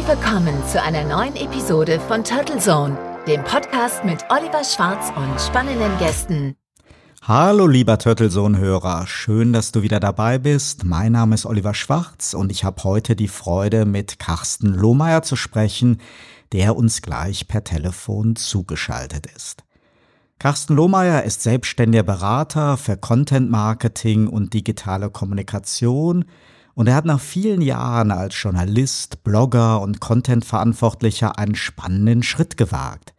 Herzlich willkommen zu einer neuen Episode von Turtle Zone, dem Podcast mit Oliver Schwarz und spannenden Gästen. Hallo lieber Turtlesohn-Hörer, schön, dass du wieder dabei bist. Mein Name ist Oliver Schwarz und ich habe heute die Freude, mit Carsten Lohmeier zu sprechen, der uns gleich per Telefon zugeschaltet ist. Carsten Lohmeier ist selbstständiger Berater für Content Marketing und digitale Kommunikation und er hat nach vielen Jahren als Journalist, Blogger und Content-Verantwortlicher einen spannenden Schritt gewagt.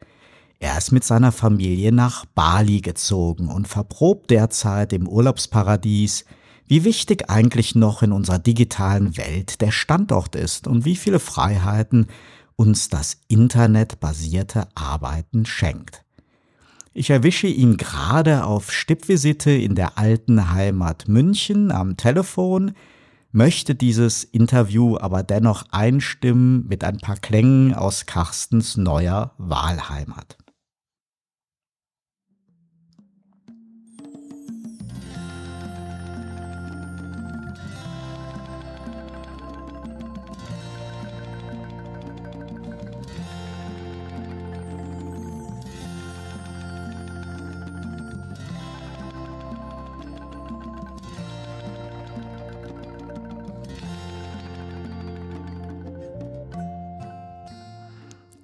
Er ist mit seiner Familie nach Bali gezogen und verprobt derzeit im Urlaubsparadies, wie wichtig eigentlich noch in unserer digitalen Welt der Standort ist und wie viele Freiheiten uns das internetbasierte Arbeiten schenkt. Ich erwische ihn gerade auf Stippvisite in der alten Heimat München am Telefon, möchte dieses Interview aber dennoch einstimmen mit ein paar Klängen aus Carstens neuer Wahlheimat.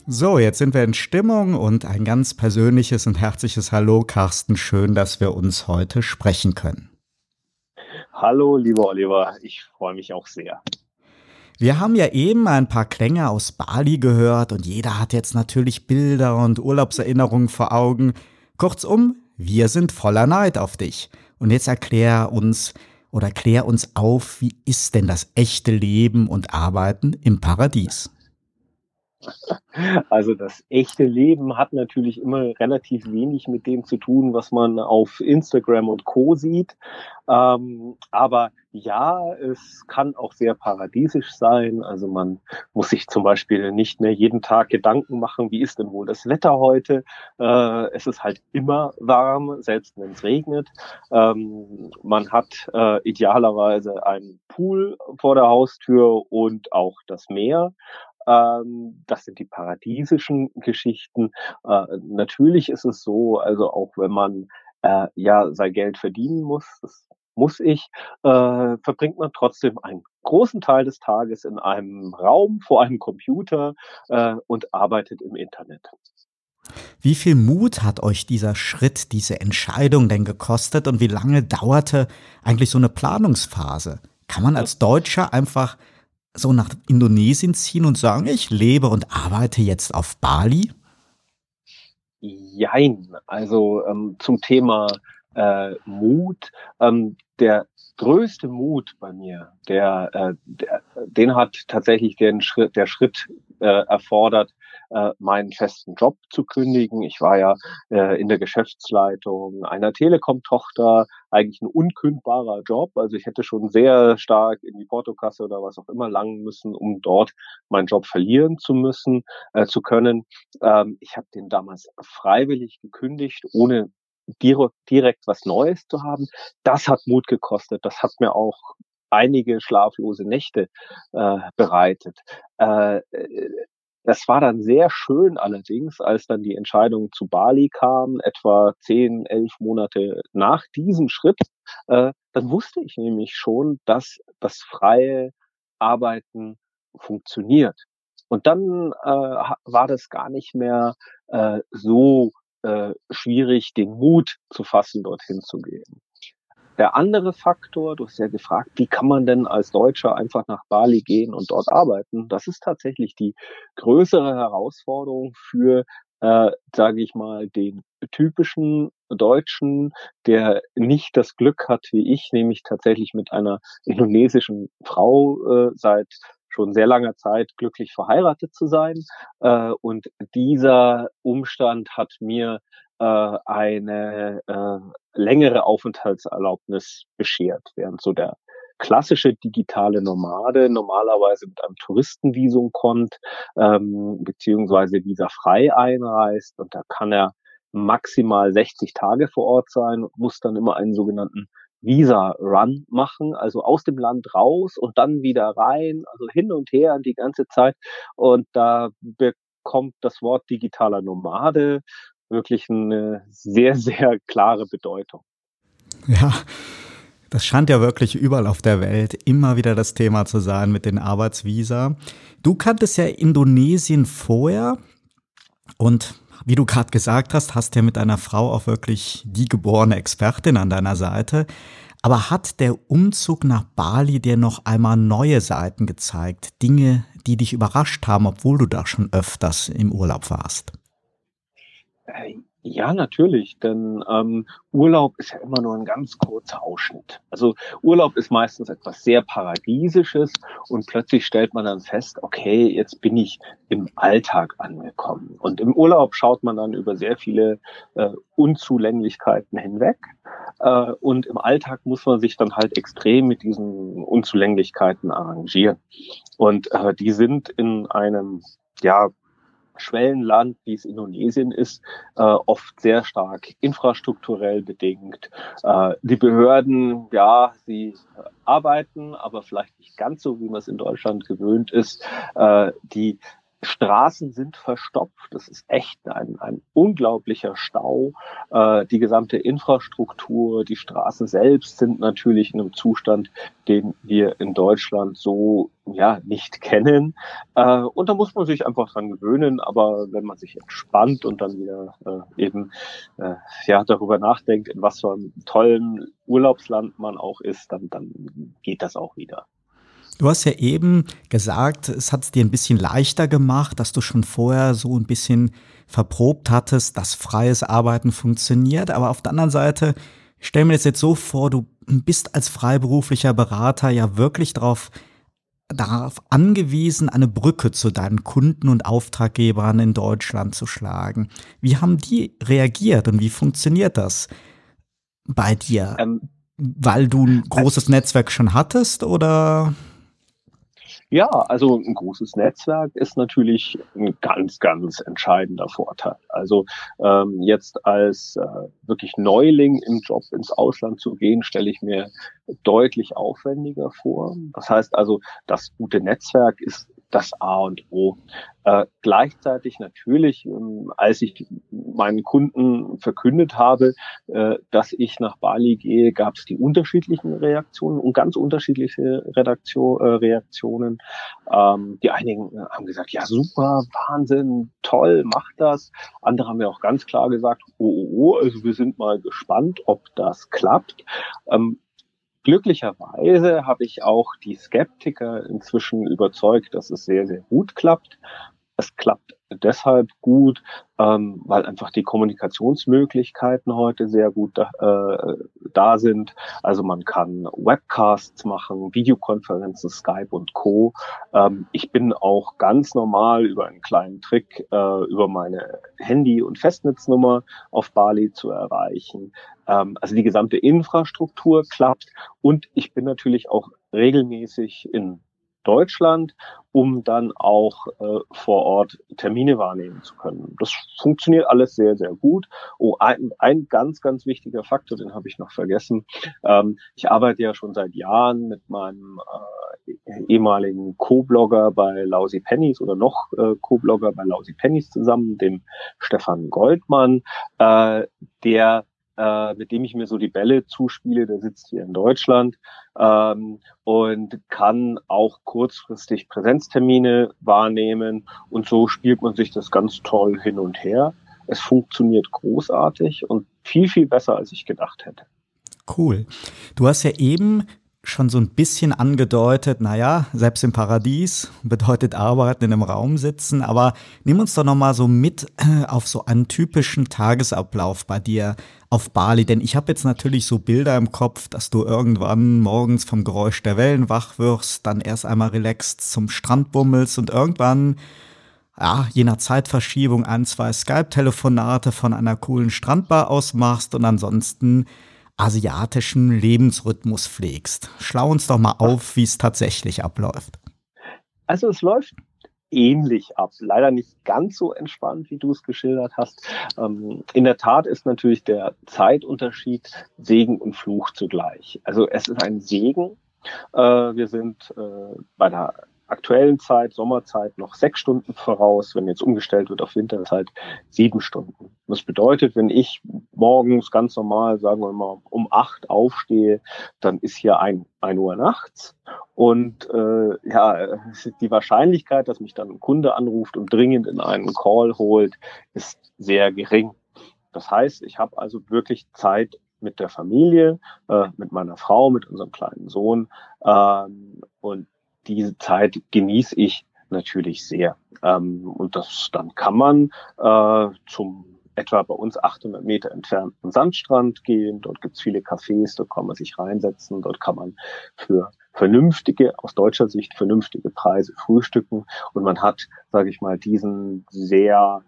So, jetzt sind wir in Stimmung und ein ganz persönliches und herzliches Hallo, Carsten. Schön, dass wir uns heute sprechen können. Hallo, lieber Oliver. Ich freue mich auch sehr. Wir haben ja eben ein paar Klänge aus Bali gehört und jeder hat jetzt natürlich Bilder und Urlaubserinnerungen vor Augen. Kurzum, wir sind voller Neid auf dich. Und jetzt erklär uns oder klär uns auf, wie ist denn das echte Leben und Arbeiten im Paradies? Also das echte Leben hat natürlich immer relativ wenig mit dem zu tun, was man auf Instagram und Co sieht. Ähm, aber ja, es kann auch sehr paradiesisch sein. Also man muss sich zum Beispiel nicht mehr jeden Tag Gedanken machen, wie ist denn wohl das Wetter heute. Äh, es ist halt immer warm, selbst wenn es regnet. Ähm, man hat äh, idealerweise einen Pool vor der Haustür und auch das Meer. Ähm, das sind die paradiesischen Geschichten. Äh, natürlich ist es so, also auch wenn man äh, ja sein Geld verdienen muss, das muss ich, äh, verbringt man trotzdem einen großen Teil des Tages in einem Raum vor einem Computer äh, und arbeitet im Internet. Wie viel Mut hat euch dieser Schritt, diese Entscheidung denn gekostet und wie lange dauerte eigentlich so eine Planungsphase? Kann man als Deutscher einfach so nach Indonesien ziehen und sagen, ich lebe und arbeite jetzt auf Bali? Jein. Also ähm, zum Thema äh, Mut. Ähm, der größte Mut bei mir, der, äh, der den hat tatsächlich den Schritt, der Schritt äh, erfordert, äh, meinen festen Job zu kündigen. Ich war ja äh, in der Geschäftsleitung einer Telekom-Tochter, eigentlich ein unkündbarer Job. Also ich hätte schon sehr stark in die Portokasse oder was auch immer langen müssen, um dort meinen Job verlieren zu müssen, äh, zu können. Ähm, ich habe den damals freiwillig gekündigt, ohne direkt was Neues zu haben. Das hat Mut gekostet. Das hat mir auch einige schlaflose Nächte äh, bereitet. Äh, das war dann sehr schön allerdings, als dann die Entscheidung zu Bali kam, etwa zehn, elf Monate nach diesem Schritt. Äh, dann wusste ich nämlich schon, dass das freie Arbeiten funktioniert. Und dann äh, war das gar nicht mehr äh, so äh, schwierig, den Mut zu fassen, dorthin zu gehen. Der andere Faktor, du hast ja gefragt, wie kann man denn als Deutscher einfach nach Bali gehen und dort arbeiten? Das ist tatsächlich die größere Herausforderung für, äh, sage ich mal, den typischen Deutschen, der nicht das Glück hat wie ich, nämlich tatsächlich mit einer indonesischen Frau äh, seit schon sehr langer Zeit glücklich verheiratet zu sein. Äh, und dieser Umstand hat mir äh, eine äh, längere Aufenthaltserlaubnis beschert, während so der klassische digitale Nomade normalerweise mit einem Touristenvisum kommt, ähm, beziehungsweise visafrei einreist und da kann er maximal 60 Tage vor Ort sein und muss dann immer einen sogenannten Visa-Run machen, also aus dem Land raus und dann wieder rein, also hin und her die ganze Zeit. Und da bekommt das Wort digitaler Nomade wirklich eine sehr, sehr klare Bedeutung. Ja, das scheint ja wirklich überall auf der Welt immer wieder das Thema zu sein mit den Arbeitsvisa. Du kanntest ja Indonesien vorher und wie du gerade gesagt hast, hast ja mit deiner Frau auch wirklich die geborene Expertin an deiner Seite. Aber hat der Umzug nach Bali dir noch einmal neue Seiten gezeigt? Dinge, die dich überrascht haben, obwohl du da schon öfters im Urlaub warst? Äh, ja, natürlich, denn ähm, Urlaub ist ja immer nur ein ganz kurzer Ausschnitt. Also Urlaub ist meistens etwas sehr Paradiesisches und plötzlich stellt man dann fest, okay, jetzt bin ich im Alltag angekommen. Und im Urlaub schaut man dann über sehr viele äh, Unzulänglichkeiten hinweg. Äh, und im Alltag muss man sich dann halt extrem mit diesen Unzulänglichkeiten arrangieren. Und äh, die sind in einem ja, Schwellenland, wie es Indonesien ist, äh, oft sehr stark infrastrukturell bedingt. Äh, die Behörden, ja, sie arbeiten, aber vielleicht nicht ganz so, wie man es in Deutschland gewöhnt ist. Äh, die Straßen sind verstopft. Das ist echt ein, ein unglaublicher Stau. Äh, die gesamte Infrastruktur, die Straßen selbst sind natürlich in einem Zustand, den wir in Deutschland so ja nicht kennen. Äh, und da muss man sich einfach dran gewöhnen. Aber wenn man sich entspannt und dann wieder äh, eben äh, ja darüber nachdenkt, in was für einem tollen Urlaubsland man auch ist, dann, dann geht das auch wieder. Du hast ja eben gesagt, es hat es dir ein bisschen leichter gemacht, dass du schon vorher so ein bisschen verprobt hattest, dass freies Arbeiten funktioniert. Aber auf der anderen Seite, ich stelle mir das jetzt so vor, du bist als freiberuflicher Berater ja wirklich darauf darauf angewiesen, eine Brücke zu deinen Kunden und Auftraggebern in Deutschland zu schlagen. Wie haben die reagiert und wie funktioniert das bei dir? Ähm, Weil du ein großes Netzwerk schon hattest oder? Ja, also ein großes Netzwerk ist natürlich ein ganz, ganz entscheidender Vorteil. Also ähm, jetzt als äh, wirklich Neuling im Job ins Ausland zu gehen, stelle ich mir deutlich aufwendiger vor. Das heißt also, das gute Netzwerk ist das A und O. Äh, gleichzeitig natürlich, ähm, als ich meinen Kunden verkündet habe, äh, dass ich nach Bali gehe, gab es die unterschiedlichen Reaktionen und ganz unterschiedliche Redaktion, äh, Reaktionen. Ähm, die einigen haben gesagt, ja super, Wahnsinn, toll, mach das. Andere haben mir auch ganz klar gesagt, oh, oh, oh, also wir sind mal gespannt, ob das klappt. Ähm, Glücklicherweise habe ich auch die Skeptiker inzwischen überzeugt, dass es sehr, sehr gut klappt. Es klappt deshalb gut, ähm, weil einfach die Kommunikationsmöglichkeiten heute sehr gut da, äh, da sind. Also man kann Webcasts machen, Videokonferenzen, Skype und Co. Ähm, ich bin auch ganz normal über einen kleinen Trick äh, über meine Handy- und Festnetznummer auf Bali zu erreichen. Ähm, also die gesamte Infrastruktur klappt und ich bin natürlich auch regelmäßig in Deutschland, um dann auch äh, vor Ort Termine wahrnehmen zu können. Das funktioniert alles sehr, sehr gut. Oh, ein, ein ganz, ganz wichtiger Faktor, den habe ich noch vergessen. Ähm, ich arbeite ja schon seit Jahren mit meinem äh, ehemaligen Co-Blogger bei Lousy Pennies oder noch äh, Co-Blogger bei Lousy Pennies zusammen, dem Stefan Goldmann, äh, der äh, mit dem ich mir so die Bälle zuspiele, der sitzt hier in Deutschland ähm, und kann auch kurzfristig Präsenztermine wahrnehmen und so spielt man sich das ganz toll hin und her. Es funktioniert großartig und viel, viel besser, als ich gedacht hätte. Cool. Du hast ja eben schon so ein bisschen angedeutet, naja, selbst im Paradies bedeutet arbeiten in einem Raum sitzen, aber nimm uns doch nochmal so mit äh, auf so einen typischen Tagesablauf bei dir auf Bali, denn ich habe jetzt natürlich so Bilder im Kopf, dass du irgendwann morgens vom Geräusch der Wellen wach wirst, dann erst einmal relaxed zum Strand bummelst und irgendwann ja, je nach Zeitverschiebung ein, zwei Skype-Telefonate von einer coolen Strandbar aus machst und ansonsten asiatischen Lebensrhythmus pflegst. Schlau uns doch mal auf, wie es tatsächlich abläuft. Also es läuft ähnlich ab. Leider nicht ganz so entspannt, wie du es geschildert hast. Ähm, in der Tat ist natürlich der Zeitunterschied Segen und Fluch zugleich. Also es ist ein Segen. Äh, wir sind äh, bei der aktuellen Zeit, Sommerzeit, noch sechs Stunden voraus. Wenn jetzt umgestellt wird auf Winterzeit, sieben Stunden. Das bedeutet, wenn ich morgens ganz normal, sagen wir mal, um acht aufstehe, dann ist hier ein, ein Uhr nachts. Und äh, ja, die Wahrscheinlichkeit, dass mich dann ein Kunde anruft und dringend in einen Call holt, ist sehr gering. Das heißt, ich habe also wirklich Zeit mit der Familie, äh, mit meiner Frau, mit unserem kleinen Sohn. Ähm, und diese Zeit genieße ich natürlich sehr. Ähm, und das dann kann man äh, zum etwa bei uns 800 Meter entfernten Sandstrand gehen. Dort gibt's viele Cafés, dort kann man sich reinsetzen, dort kann man für vernünftige, aus deutscher Sicht vernünftige Preise frühstücken und man hat, sage ich mal, diesen sehr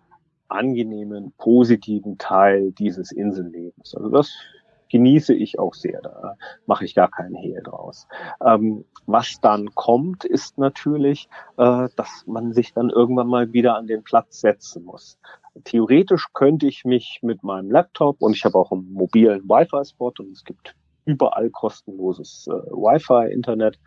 angenehmen, positiven Teil dieses Insellebens. Also das genieße ich auch sehr. Da mache ich gar keinen Hehl draus. Ähm, was dann kommt, ist natürlich, äh, dass man sich dann irgendwann mal wieder an den Platz setzen muss. Theoretisch könnte ich mich mit meinem Laptop und ich habe auch einen mobilen Wi-Fi-Spot und es gibt überall kostenloses äh, Wi-Fi-Internet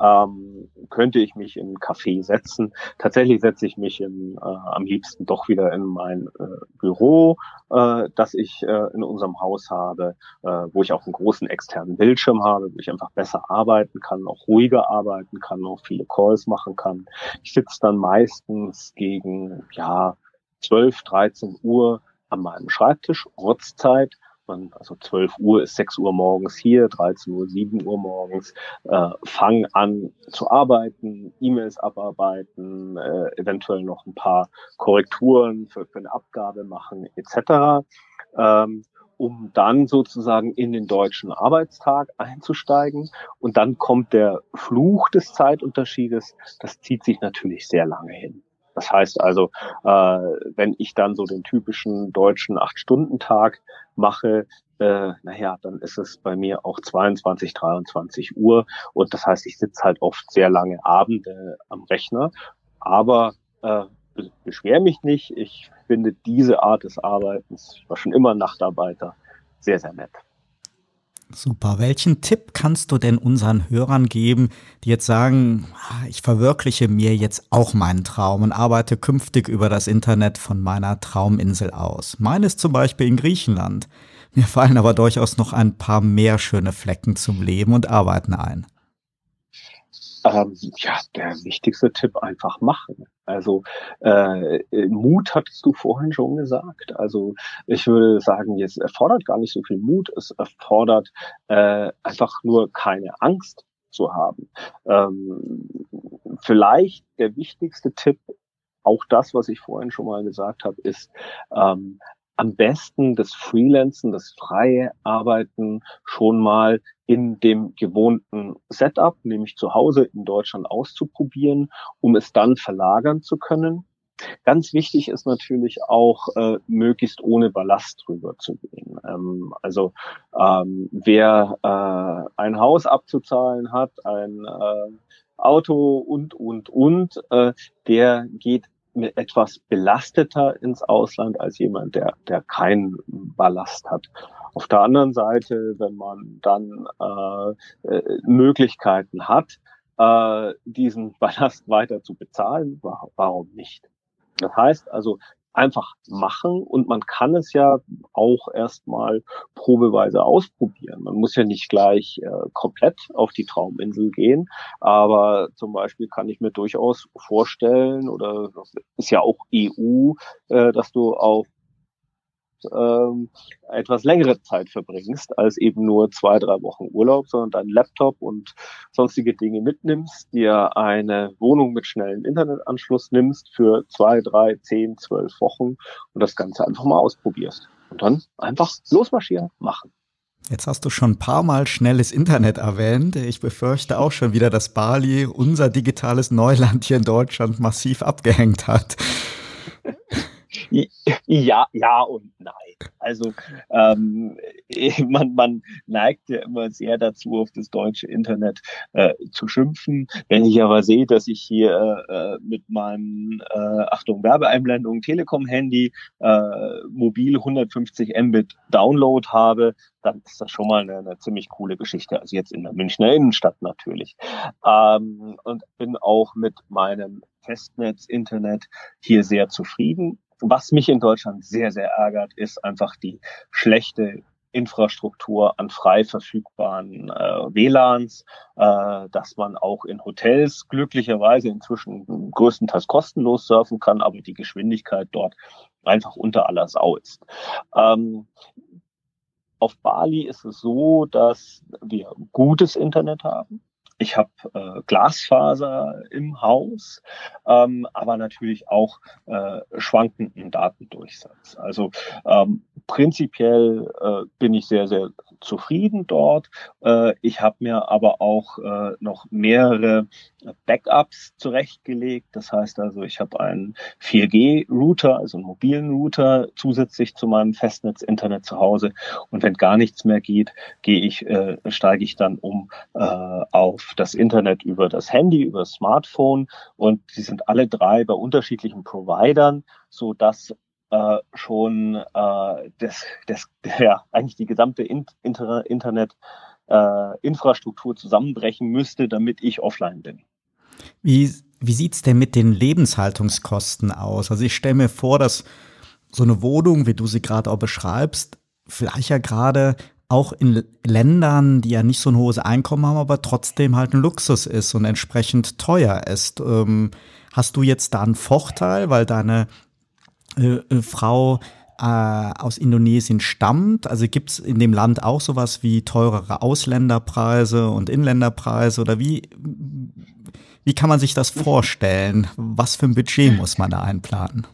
ähm, könnte ich mich in ein Café setzen. Tatsächlich setze ich mich in, äh, am liebsten doch wieder in mein äh, Büro, äh, das ich äh, in unserem Haus habe, äh, wo ich auch einen großen externen Bildschirm habe, wo ich einfach besser arbeiten kann, auch ruhiger arbeiten kann, auch viele Calls machen kann. Ich sitze dann meistens gegen ja 12, 13 Uhr an meinem Schreibtisch, Ortszeit, man, also 12 Uhr ist 6 Uhr morgens hier, 13 Uhr, 7 Uhr morgens, äh, fang an zu arbeiten, E-Mails abarbeiten, äh, eventuell noch ein paar Korrekturen für, für eine Abgabe machen, etc. Ähm, um dann sozusagen in den deutschen Arbeitstag einzusteigen. Und dann kommt der Fluch des Zeitunterschiedes. Das zieht sich natürlich sehr lange hin. Das heißt also, äh, wenn ich dann so den typischen deutschen Acht-Stunden-Tag mache, äh, naja, dann ist es bei mir auch 22, 23 Uhr und das heißt, ich sitze halt oft sehr lange Abende am Rechner, aber äh, beschwere mich nicht. Ich finde diese Art des Arbeitens, ich war schon immer Nachtarbeiter, sehr, sehr nett. Super. Welchen Tipp kannst du denn unseren Hörern geben, die jetzt sagen, ah, ich verwirkliche mir jetzt auch meinen Traum und arbeite künftig über das Internet von meiner Trauminsel aus? Meines zum Beispiel in Griechenland. Mir fallen aber durchaus noch ein paar mehr schöne Flecken zum Leben und Arbeiten ein. Ähm, ja, der wichtigste Tipp einfach machen. Also äh, Mut hattest du vorhin schon gesagt. Also ich würde sagen, jetzt erfordert gar nicht so viel Mut. Es erfordert äh, einfach nur keine Angst zu haben. Ähm, vielleicht der wichtigste Tipp, auch das, was ich vorhin schon mal gesagt habe, ist ähm, am besten das Freelancen, das freie Arbeiten schon mal in dem gewohnten Setup, nämlich zu Hause in Deutschland auszuprobieren, um es dann verlagern zu können. Ganz wichtig ist natürlich auch, äh, möglichst ohne Ballast drüber zu gehen. Ähm, also ähm, wer äh, ein Haus abzuzahlen hat, ein äh, Auto und, und, und, äh, der geht etwas belasteter ins Ausland als jemand, der, der keinen Ballast hat. Auf der anderen Seite, wenn man dann äh, äh, Möglichkeiten hat, äh, diesen Ballast weiter zu bezahlen, warum nicht? Das heißt also, einfach machen und man kann es ja auch erstmal probeweise ausprobieren. Man muss ja nicht gleich äh, komplett auf die Trauminsel gehen, aber zum Beispiel kann ich mir durchaus vorstellen, oder ist ja auch EU, äh, dass du auf ähm, etwas längere Zeit verbringst, als eben nur zwei, drei Wochen Urlaub, sondern deinen Laptop und sonstige Dinge mitnimmst, dir eine Wohnung mit schnellem Internetanschluss nimmst für zwei, drei, zehn, zwölf Wochen und das Ganze einfach mal ausprobierst. Und dann einfach losmarschieren, machen. Jetzt hast du schon ein paar Mal schnelles Internet erwähnt. Ich befürchte auch schon wieder, dass Bali unser digitales Neuland hier in Deutschland massiv abgehängt hat. Ja, ja und nein. Also ähm, man, man neigt ja immer sehr dazu, auf das deutsche Internet äh, zu schimpfen. Wenn ich aber sehe, dass ich hier äh, mit meinem, äh, Achtung, Werbeeinblendung, Telekom-Handy, äh, mobil 150 Mbit Download habe, dann ist das schon mal eine, eine ziemlich coole Geschichte. Also jetzt in der Münchner Innenstadt natürlich. Ähm, und bin auch mit meinem Festnetz-Internet hier sehr zufrieden. Was mich in Deutschland sehr, sehr ärgert, ist einfach die schlechte Infrastruktur an frei verfügbaren äh, WLANs, äh, dass man auch in Hotels glücklicherweise inzwischen größtenteils kostenlos surfen kann, aber die Geschwindigkeit dort einfach unter aller Sau ist. Ähm, auf Bali ist es so, dass wir gutes Internet haben. Ich habe äh, Glasfaser im Haus, ähm, aber natürlich auch äh, schwankenden Datendurchsatz. Also ähm, prinzipiell äh, bin ich sehr, sehr zufrieden dort. Äh, ich habe mir aber auch äh, noch mehrere Backups zurechtgelegt. Das heißt also, ich habe einen 4G-Router, also einen mobilen Router zusätzlich zu meinem Festnetz-Internet zu Hause. Und wenn gar nichts mehr geht, gehe ich, äh, steige ich dann um äh, auf das Internet über das Handy, über das Smartphone. Und die sind alle drei bei unterschiedlichen Providern, so dass äh, schon äh, das, das, ja, eigentlich die gesamte In Inter Internet äh, Infrastruktur zusammenbrechen müsste, damit ich offline bin. Wie, wie sieht es denn mit den Lebenshaltungskosten aus? Also ich stelle mir vor, dass so eine Wohnung, wie du sie gerade auch beschreibst, vielleicht ja gerade auch in Ländern, die ja nicht so ein hohes Einkommen haben, aber trotzdem halt ein Luxus ist und entsprechend teuer ist. Ähm, hast du jetzt da einen Vorteil, weil deine äh, äh, Frau äh, aus Indonesien stammt? Also gibt es in dem Land auch sowas wie teurere Ausländerpreise und Inländerpreise oder wie, wie kann man sich das vorstellen? Was für ein Budget muss man da einplanen?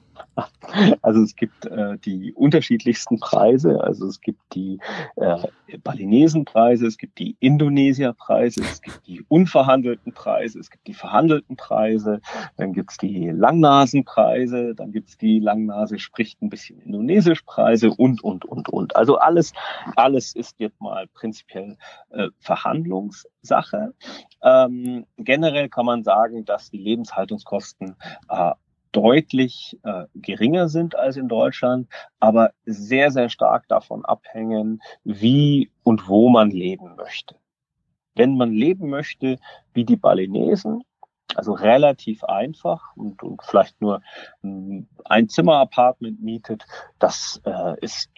Also es gibt äh, die unterschiedlichsten Preise. Also es gibt die äh, Balinesenpreise, es gibt die Indonesierpreise, es gibt die unverhandelten Preise, es gibt die verhandelten Preise, dann gibt es die Langnasenpreise, dann gibt es die Langnase spricht ein bisschen Indonesisch Preise und, und, und, und. Also alles, alles ist jetzt mal prinzipiell äh, Verhandlungssache. Ähm, generell kann man sagen, dass die Lebenshaltungskosten äh, deutlich äh, geringer sind als in Deutschland, aber sehr, sehr stark davon abhängen, wie und wo man leben möchte. Wenn man leben möchte wie die Balinesen, also relativ einfach und, und vielleicht nur ein Zimmer-Apartment mietet, das äh, ist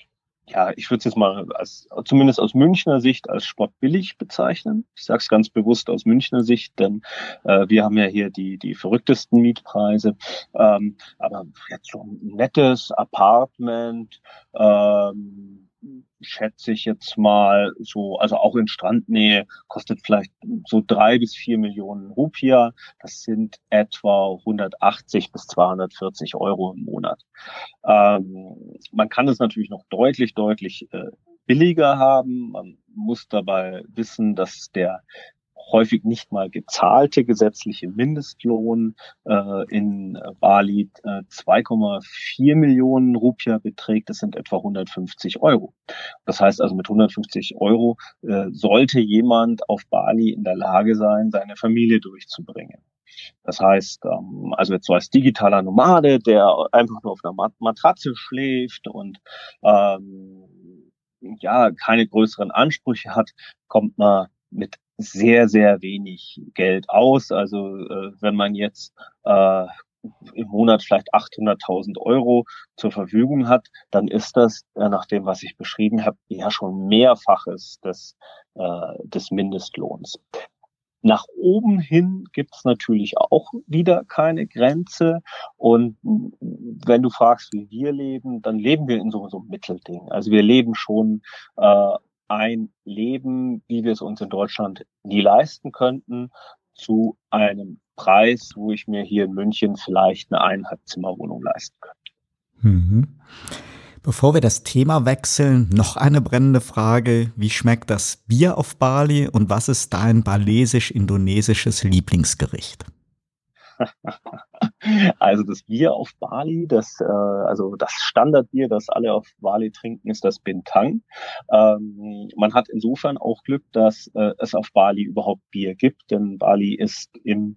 ja, ich würde es jetzt mal als, zumindest aus Münchner Sicht als sportbillig bezeichnen. Ich sage es ganz bewusst aus Münchner Sicht, denn äh, wir haben ja hier die, die verrücktesten Mietpreise. Ähm, aber jetzt so ein nettes Apartment, ähm, schätze ich jetzt mal so, also auch in Strandnähe, kostet vielleicht so drei bis vier Millionen Rupia. Das sind etwa 180 bis 240 Euro im Monat. Ähm, man kann es natürlich noch deutlich, deutlich äh, billiger haben. Man muss dabei wissen, dass der häufig nicht mal gezahlte gesetzliche Mindestlohn äh, in Bali äh, 2,4 Millionen Rupia beträgt. Das sind etwa 150 Euro. Das heißt also mit 150 Euro äh, sollte jemand auf Bali in der Lage sein, seine Familie durchzubringen. Das heißt, ähm, also jetzt so als digitaler Nomade, der einfach nur auf einer Matratze schläft und ähm, ja keine größeren Ansprüche hat, kommt man mit sehr, sehr wenig Geld aus. Also äh, wenn man jetzt äh, im Monat vielleicht 800.000 Euro zur Verfügung hat, dann ist das, äh, nach dem, was ich beschrieben habe, ja schon mehrfaches des, äh, des Mindestlohns. Nach oben hin gibt es natürlich auch wieder keine Grenze. Und wenn du fragst, wie wir leben, dann leben wir in so, so einem Mittelding. Also wir leben schon äh, ein Leben, wie wir es uns in Deutschland nie leisten könnten, zu einem Preis, wo ich mir hier in München vielleicht eine Eineinhalbzimmerwohnung leisten könnte. Mhm. Bevor wir das Thema wechseln, noch eine brennende Frage. Wie schmeckt das Bier auf Bali und was ist dein balesisch-indonesisches Lieblingsgericht? Also das Bier auf Bali, das äh, also das Standardbier, das alle auf Bali trinken, ist das Bintang. Ähm, man hat insofern auch Glück, dass äh, es auf Bali überhaupt Bier gibt, denn Bali ist im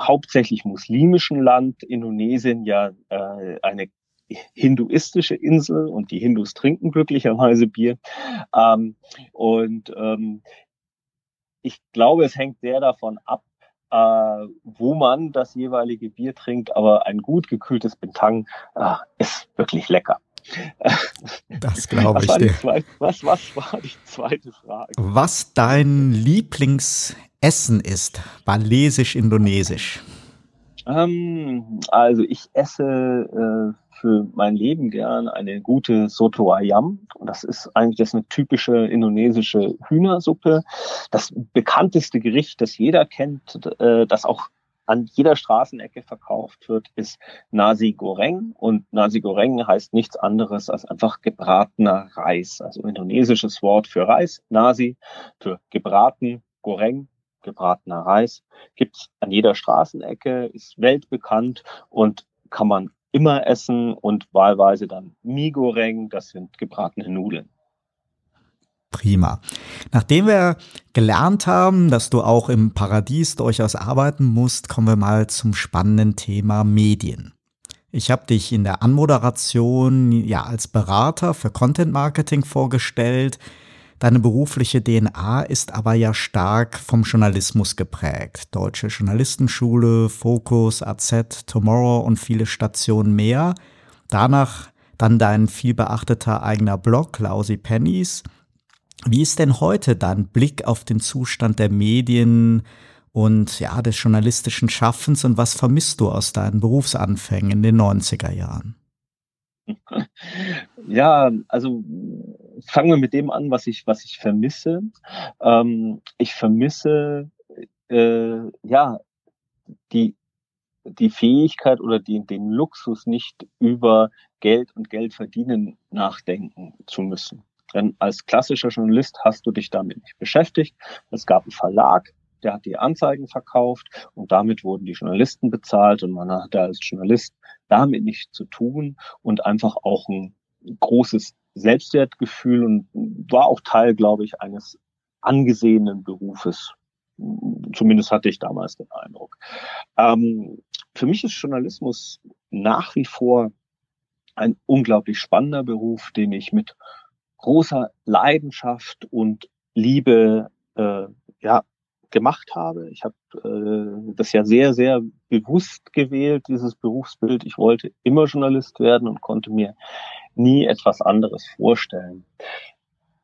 hauptsächlich muslimischen Land Indonesien ja äh, eine hinduistische Insel und die Hindus trinken glücklicherweise Bier. Ähm, und ähm, ich glaube, es hängt sehr davon ab, wo man das jeweilige Bier trinkt, aber ein gut gekühltes Bintang äh, ist wirklich lecker. Das glaube ich dir. Zweite, was, was war die zweite Frage? Was dein Lieblingsessen ist, walesisch-indonesisch? Ähm, also ich esse äh, für mein Leben gern eine gute Soto Ayam. Das ist eigentlich das eine typische indonesische Hühnersuppe. Das bekannteste Gericht, das jeder kennt, äh, das auch an jeder Straßenecke verkauft wird, ist Nasi Goreng. Und Nasi Goreng heißt nichts anderes als einfach gebratener Reis. Also indonesisches Wort für Reis, Nasi, für gebraten, Goreng, gebratener Reis. Gibt's an jeder Straßenecke, ist weltbekannt und kann man immer essen und wahlweise dann Migoreng, das sind gebratene Nudeln. Prima. Nachdem wir gelernt haben, dass du auch im Paradies durchaus arbeiten musst, kommen wir mal zum spannenden Thema Medien. Ich habe dich in der Anmoderation ja als Berater für Content Marketing vorgestellt. Deine berufliche DNA ist aber ja stark vom Journalismus geprägt. Deutsche Journalistenschule, Focus, AZ, Tomorrow und viele Stationen mehr. Danach dann dein vielbeachteter eigener Blog, Lousy Pennies. Wie ist denn heute dein Blick auf den Zustand der Medien und ja, des journalistischen Schaffens und was vermisst du aus deinen Berufsanfängen in den 90er Jahren? Ja, also fangen wir mit dem an, was ich, was ich vermisse. Ähm, ich vermisse äh, ja die die Fähigkeit oder die, den Luxus nicht über Geld und Geld verdienen nachdenken zu müssen. Denn als klassischer Journalist hast du dich damit nicht beschäftigt. Es gab einen Verlag, der hat die Anzeigen verkauft und damit wurden die Journalisten bezahlt und man hatte als Journalist damit nichts zu tun und einfach auch ein großes Selbstwertgefühl und war auch Teil, glaube ich, eines angesehenen Berufes. Zumindest hatte ich damals den Eindruck. Ähm, für mich ist Journalismus nach wie vor ein unglaublich spannender Beruf, den ich mit großer Leidenschaft und Liebe äh, ja, gemacht habe. Ich habe äh, das ja sehr, sehr bewusst gewählt, dieses Berufsbild. Ich wollte immer Journalist werden und konnte mir nie etwas anderes vorstellen.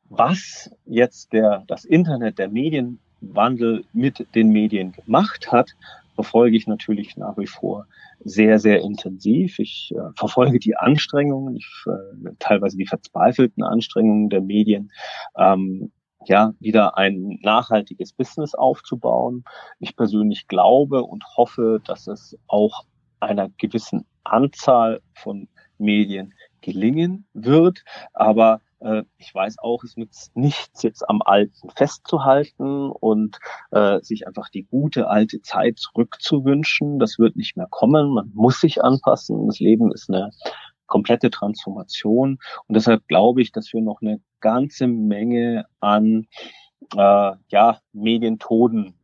Was jetzt der, das Internet, der Medienwandel mit den Medien gemacht hat, verfolge ich natürlich nach wie vor sehr, sehr intensiv. Ich äh, verfolge die Anstrengungen, ich, äh, teilweise die verzweifelten Anstrengungen der Medien, ähm, ja, wieder ein nachhaltiges Business aufzubauen. Ich persönlich glaube und hoffe, dass es auch einer gewissen Anzahl von Medien gelingen wird. Aber äh, ich weiß auch, es nützt nichts, jetzt am Alten festzuhalten und äh, sich einfach die gute alte Zeit zurückzuwünschen. Das wird nicht mehr kommen. Man muss sich anpassen. Das Leben ist eine komplette Transformation. Und deshalb glaube ich, dass wir noch eine ganze Menge an äh, ja, Medientoden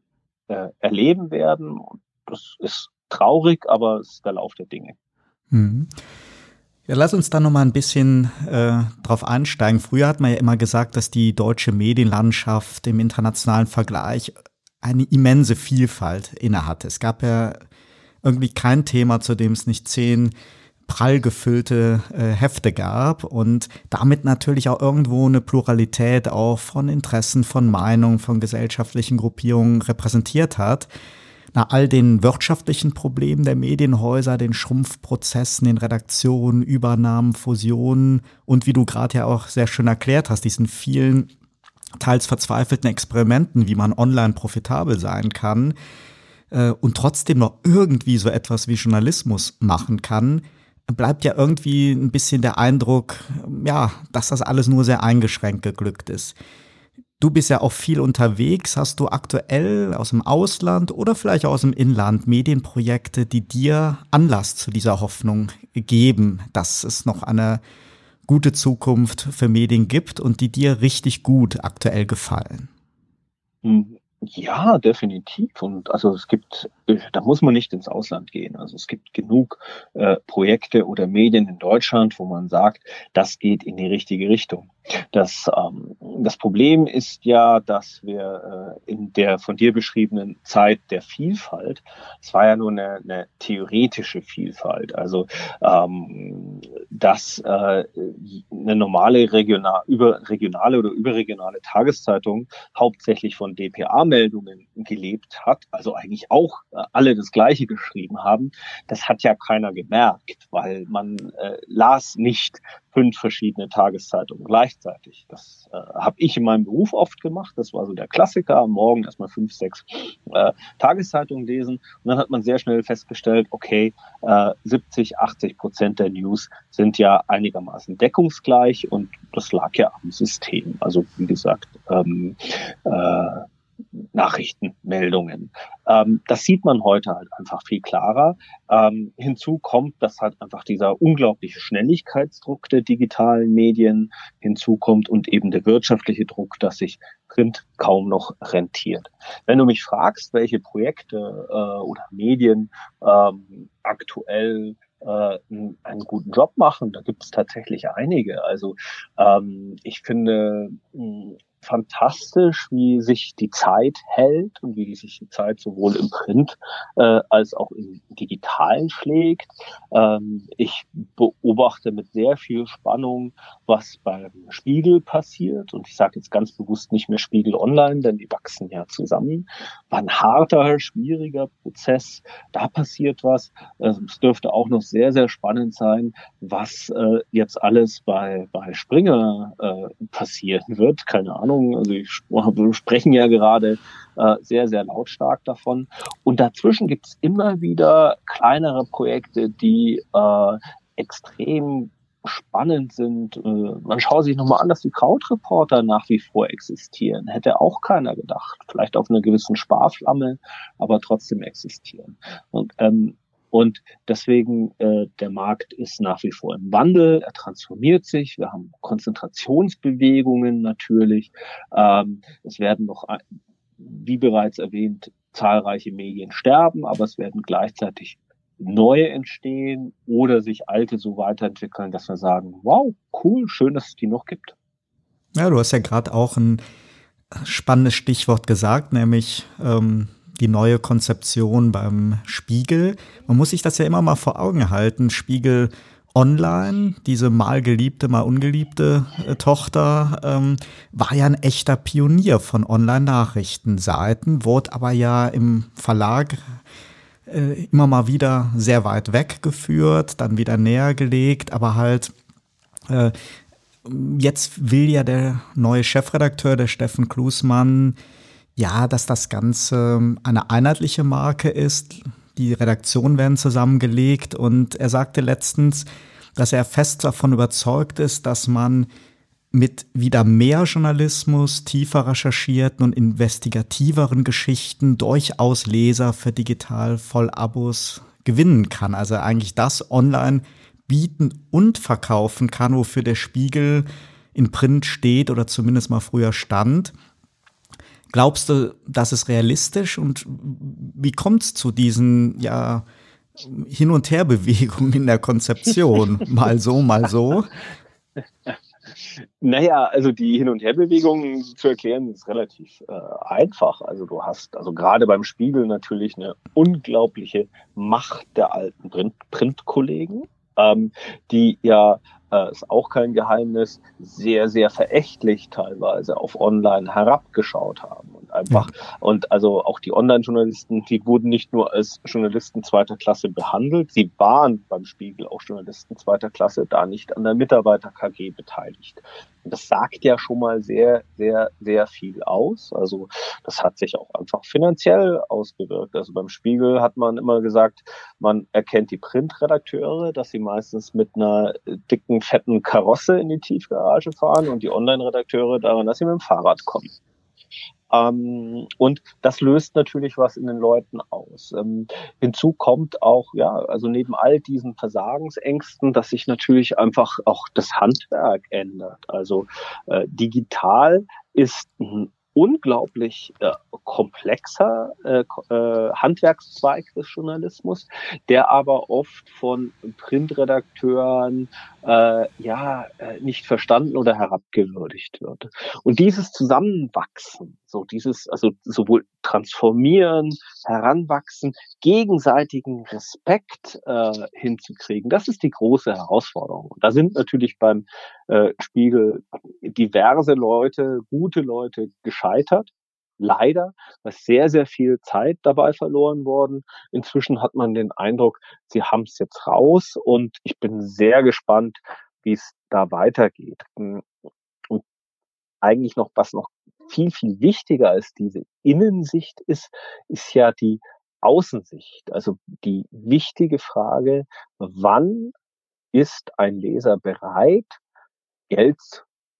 äh, erleben werden. Und das ist traurig, aber es ist der Lauf der Dinge. Mhm. Ja, lass uns da noch mal ein bisschen äh, drauf einsteigen. Früher hat man ja immer gesagt, dass die deutsche Medienlandschaft im internationalen Vergleich eine immense Vielfalt innehatte. Es gab ja irgendwie kein Thema, zu dem es nicht zehn prall gefüllte äh, Hefte gab und damit natürlich auch irgendwo eine Pluralität auch von Interessen, von Meinungen, von gesellschaftlichen Gruppierungen repräsentiert hat na, all den wirtschaftlichen Problemen der Medienhäuser, den Schrumpfprozessen, den Redaktionen, Übernahmen, Fusionen und wie du gerade ja auch sehr schön erklärt hast, diesen vielen teils verzweifelten Experimenten, wie man online profitabel sein kann äh, und trotzdem noch irgendwie so etwas wie Journalismus machen kann, bleibt ja irgendwie ein bisschen der Eindruck, ja, dass das alles nur sehr eingeschränkt geglückt ist. Du bist ja auch viel unterwegs. Hast du aktuell aus dem Ausland oder vielleicht aus dem Inland Medienprojekte, die dir Anlass zu dieser Hoffnung geben, dass es noch eine gute Zukunft für Medien gibt und die dir richtig gut aktuell gefallen? Hm, ja, definitiv. Und also es gibt, da muss man nicht ins Ausland gehen. Also es gibt genug äh, Projekte oder Medien in Deutschland, wo man sagt, das geht in die richtige Richtung. Das, ähm, das Problem ist ja, dass wir äh, in der von dir beschriebenen Zeit der Vielfalt, es war ja nur eine, eine theoretische Vielfalt, also ähm, dass äh, eine normale regional, über, regionale oder überregionale Tageszeitung hauptsächlich von DPA-Meldungen gelebt hat, also eigentlich auch äh, alle das Gleiche geschrieben haben, das hat ja keiner gemerkt, weil man äh, las nicht fünf verschiedene Tageszeitungen gleichzeitig. Das äh, habe ich in meinem Beruf oft gemacht. Das war so der Klassiker. Am Morgen erstmal fünf, sechs äh, Tageszeitungen lesen. Und dann hat man sehr schnell festgestellt, okay, äh, 70, 80 Prozent der News sind ja einigermaßen deckungsgleich und das lag ja am System. Also wie gesagt, ähm, äh, Nachrichtenmeldungen. Ähm, das sieht man heute halt einfach viel klarer. Ähm, hinzu kommt, dass halt einfach dieser unglaubliche Schnelligkeitsdruck der digitalen Medien hinzukommt und eben der wirtschaftliche Druck, dass sich Print kaum noch rentiert. Wenn du mich fragst, welche Projekte äh, oder Medien ähm, aktuell äh, einen guten Job machen. Da gibt es tatsächlich einige. Also ähm, ich finde fantastisch, wie sich die Zeit hält und wie sich die Zeit sowohl im Print äh, als auch im Digitalen schlägt. Ähm, ich beobachte mit sehr viel Spannung, was beim Spiegel passiert. Und ich sage jetzt ganz bewusst nicht mehr Spiegel Online, denn die wachsen ja zusammen. War ein harter, schwieriger Prozess. Da passiert was. Also es dürfte auch noch sehr, sehr spannend sein, was äh, jetzt alles bei, bei Springer äh, passieren wird. Keine Ahnung Ahnung, also ich, sprechen ja gerade äh, sehr, sehr lautstark davon. Und dazwischen gibt es immer wieder kleinere Projekte, die äh, extrem spannend sind. Äh, man schaut sich nochmal an, dass die Krautreporter nach wie vor existieren. Hätte auch keiner gedacht. Vielleicht auf einer gewissen Sparflamme, aber trotzdem existieren. Und ähm, und deswegen, äh, der Markt ist nach wie vor im Wandel, er transformiert sich. Wir haben Konzentrationsbewegungen natürlich. Ähm, es werden noch, wie bereits erwähnt, zahlreiche Medien sterben, aber es werden gleichzeitig neue entstehen oder sich alte so weiterentwickeln, dass wir sagen, wow, cool, schön, dass es die noch gibt. Ja, du hast ja gerade auch ein spannendes Stichwort gesagt, nämlich ähm, die neue Konzeption beim Spiegel. Man muss sich das ja immer mal vor Augen halten. Spiegel Online, diese mal geliebte, mal ungeliebte äh, Tochter, ähm, war ja ein echter Pionier von Online-Nachrichtenseiten, wurde aber ja im Verlag äh, immer mal wieder sehr weit weggeführt, dann wieder näher gelegt, aber halt äh, jetzt will ja der neue Chefredakteur, der Steffen Klusmann, ja, dass das Ganze eine einheitliche Marke ist. Die Redaktionen werden zusammengelegt und er sagte letztens, dass er fest davon überzeugt ist, dass man mit wieder mehr Journalismus, tiefer recherchierten und investigativeren Geschichten durchaus Leser für digital Vollabos gewinnen kann. Also eigentlich das online bieten und verkaufen kann, wofür der Spiegel in Print steht oder zumindest mal früher stand. Glaubst du, das ist realistisch und wie kommt es zu diesen ja Hin- und Herbewegungen in der Konzeption? mal so, mal so. Naja, also die Hin- und Herbewegungen zu erklären ist relativ äh, einfach. Also du hast also gerade beim Spiegel natürlich eine unglaubliche Macht der alten Print Printkollegen, ähm, die ja äh, ist auch kein Geheimnis, sehr, sehr verächtlich teilweise auf Online herabgeschaut haben. Und einfach, ja. und also auch die Online-Journalisten, die wurden nicht nur als Journalisten zweiter Klasse behandelt, sie waren beim Spiegel auch Journalisten zweiter Klasse, da nicht an der Mitarbeiter-KG beteiligt. Das sagt ja schon mal sehr, sehr, sehr viel aus. Also das hat sich auch einfach finanziell ausgewirkt. Also beim Spiegel hat man immer gesagt, man erkennt die Printredakteure, dass sie meistens mit einer dicken, fetten Karosse in die Tiefgarage fahren und die Online-Redakteure daran, dass sie mit dem Fahrrad kommen. Ähm, und das löst natürlich was in den Leuten aus. Ähm, hinzu kommt auch, ja, also neben all diesen Versagensängsten, dass sich natürlich einfach auch das Handwerk ändert. Also äh, digital ist ein unglaublich äh, komplexer äh, äh, Handwerkszweig des Journalismus, der aber oft von Printredakteuren äh, ja äh, nicht verstanden oder herabgewürdigt wird. Und dieses Zusammenwachsen, so dieses also sowohl transformieren, heranwachsen, gegenseitigen Respekt äh, hinzukriegen, das ist die große Herausforderung. Und da sind natürlich beim äh, Spiegel diverse Leute, gute Leute gescheitert. Leider, was sehr, sehr viel Zeit dabei verloren worden. Inzwischen hat man den Eindruck, sie haben es jetzt raus und ich bin sehr gespannt, wie es da weitergeht. Und eigentlich noch, was noch viel, viel wichtiger als diese Innensicht ist, ist ja die Außensicht. Also die wichtige Frage, wann ist ein Leser bereit, Geld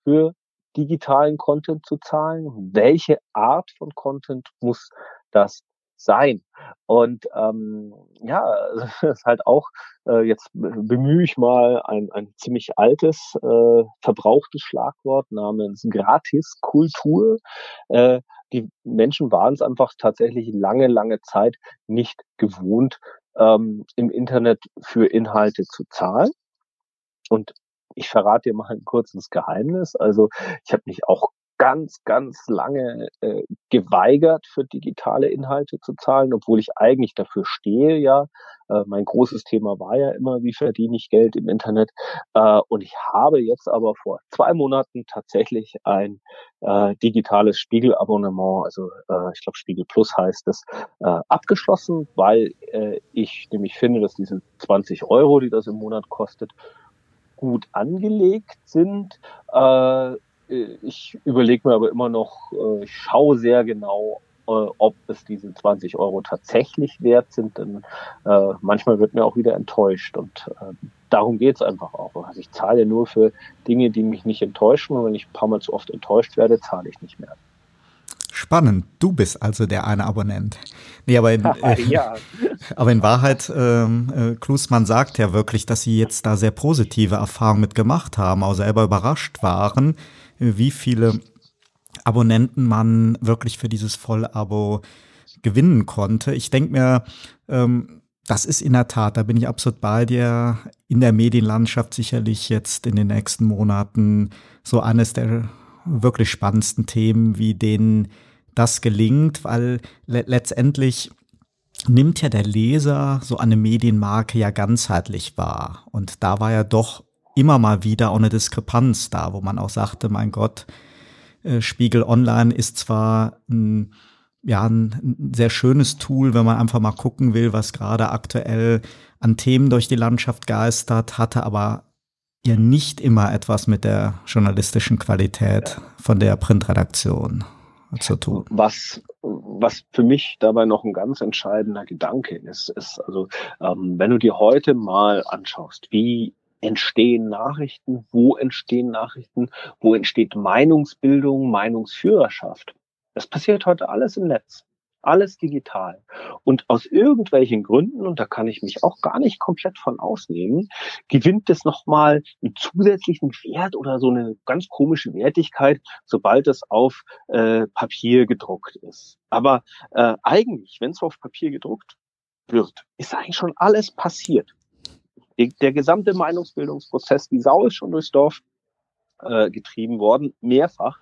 für digitalen Content zu zahlen? Welche Art von Content muss das sein? Und ähm, ja, das ist halt auch, äh, jetzt bemühe ich mal ein, ein ziemlich altes, äh, verbrauchtes Schlagwort namens Gratiskultur. Äh, die Menschen waren es einfach tatsächlich lange, lange Zeit nicht gewohnt, ähm, im Internet für Inhalte zu zahlen. Und ich verrate dir mal ein kurzes Geheimnis. Also ich habe mich auch ganz, ganz lange äh, geweigert, für digitale Inhalte zu zahlen, obwohl ich eigentlich dafür stehe, ja. Äh, mein großes Thema war ja immer, wie verdiene ich Geld im Internet. Äh, und ich habe jetzt aber vor zwei Monaten tatsächlich ein äh, digitales Spiegel-Abonnement, also äh, ich glaube Spiegel Plus heißt es, äh, abgeschlossen, weil äh, ich nämlich finde, dass diese 20 Euro, die das im Monat kostet, gut angelegt sind. Äh, ich überlege mir aber immer noch, äh, ich schaue sehr genau, äh, ob es diese 20 Euro tatsächlich wert sind, denn äh, manchmal wird mir auch wieder enttäuscht und äh, darum geht es einfach auch. Also ich zahle nur für Dinge, die mich nicht enttäuschen und wenn ich ein paar Mal zu oft enttäuscht werde, zahle ich nicht mehr. Spannend. Du bist also der eine Abonnent. Nee, aber in, äh, ja. aber in Wahrheit, ähm, äh, Klusmann sagt ja wirklich, dass sie jetzt da sehr positive Erfahrungen mit gemacht haben, auch selber überrascht waren, wie viele Abonnenten man wirklich für dieses Vollabo gewinnen konnte. Ich denke mir, ähm, das ist in der Tat, da bin ich absolut bei dir, in der Medienlandschaft sicherlich jetzt in den nächsten Monaten so eines der wirklich spannendsten Themen, wie denen das gelingt, weil le letztendlich nimmt ja der Leser so eine Medienmarke ja ganzheitlich wahr. Und da war ja doch immer mal wieder auch eine Diskrepanz da, wo man auch sagte, mein Gott, äh, Spiegel Online ist zwar ein, ja, ein sehr schönes Tool, wenn man einfach mal gucken will, was gerade aktuell an Themen durch die Landschaft geistert, hatte aber ja nicht immer etwas mit der journalistischen Qualität von der Printredaktion zu tun. Was, was für mich dabei noch ein ganz entscheidender Gedanke ist, ist also, ähm, wenn du dir heute mal anschaust, wie entstehen Nachrichten, wo entstehen Nachrichten, wo entsteht Meinungsbildung, Meinungsführerschaft. Das passiert heute alles im Netz. Alles digital. Und aus irgendwelchen Gründen, und da kann ich mich auch gar nicht komplett von ausnehmen, gewinnt es nochmal einen zusätzlichen Wert oder so eine ganz komische Wertigkeit, sobald es auf äh, Papier gedruckt ist. Aber äh, eigentlich, wenn es auf Papier gedruckt wird, ist eigentlich schon alles passiert. Der gesamte Meinungsbildungsprozess, die Sau ist schon durchs Dorf äh, getrieben worden, mehrfach,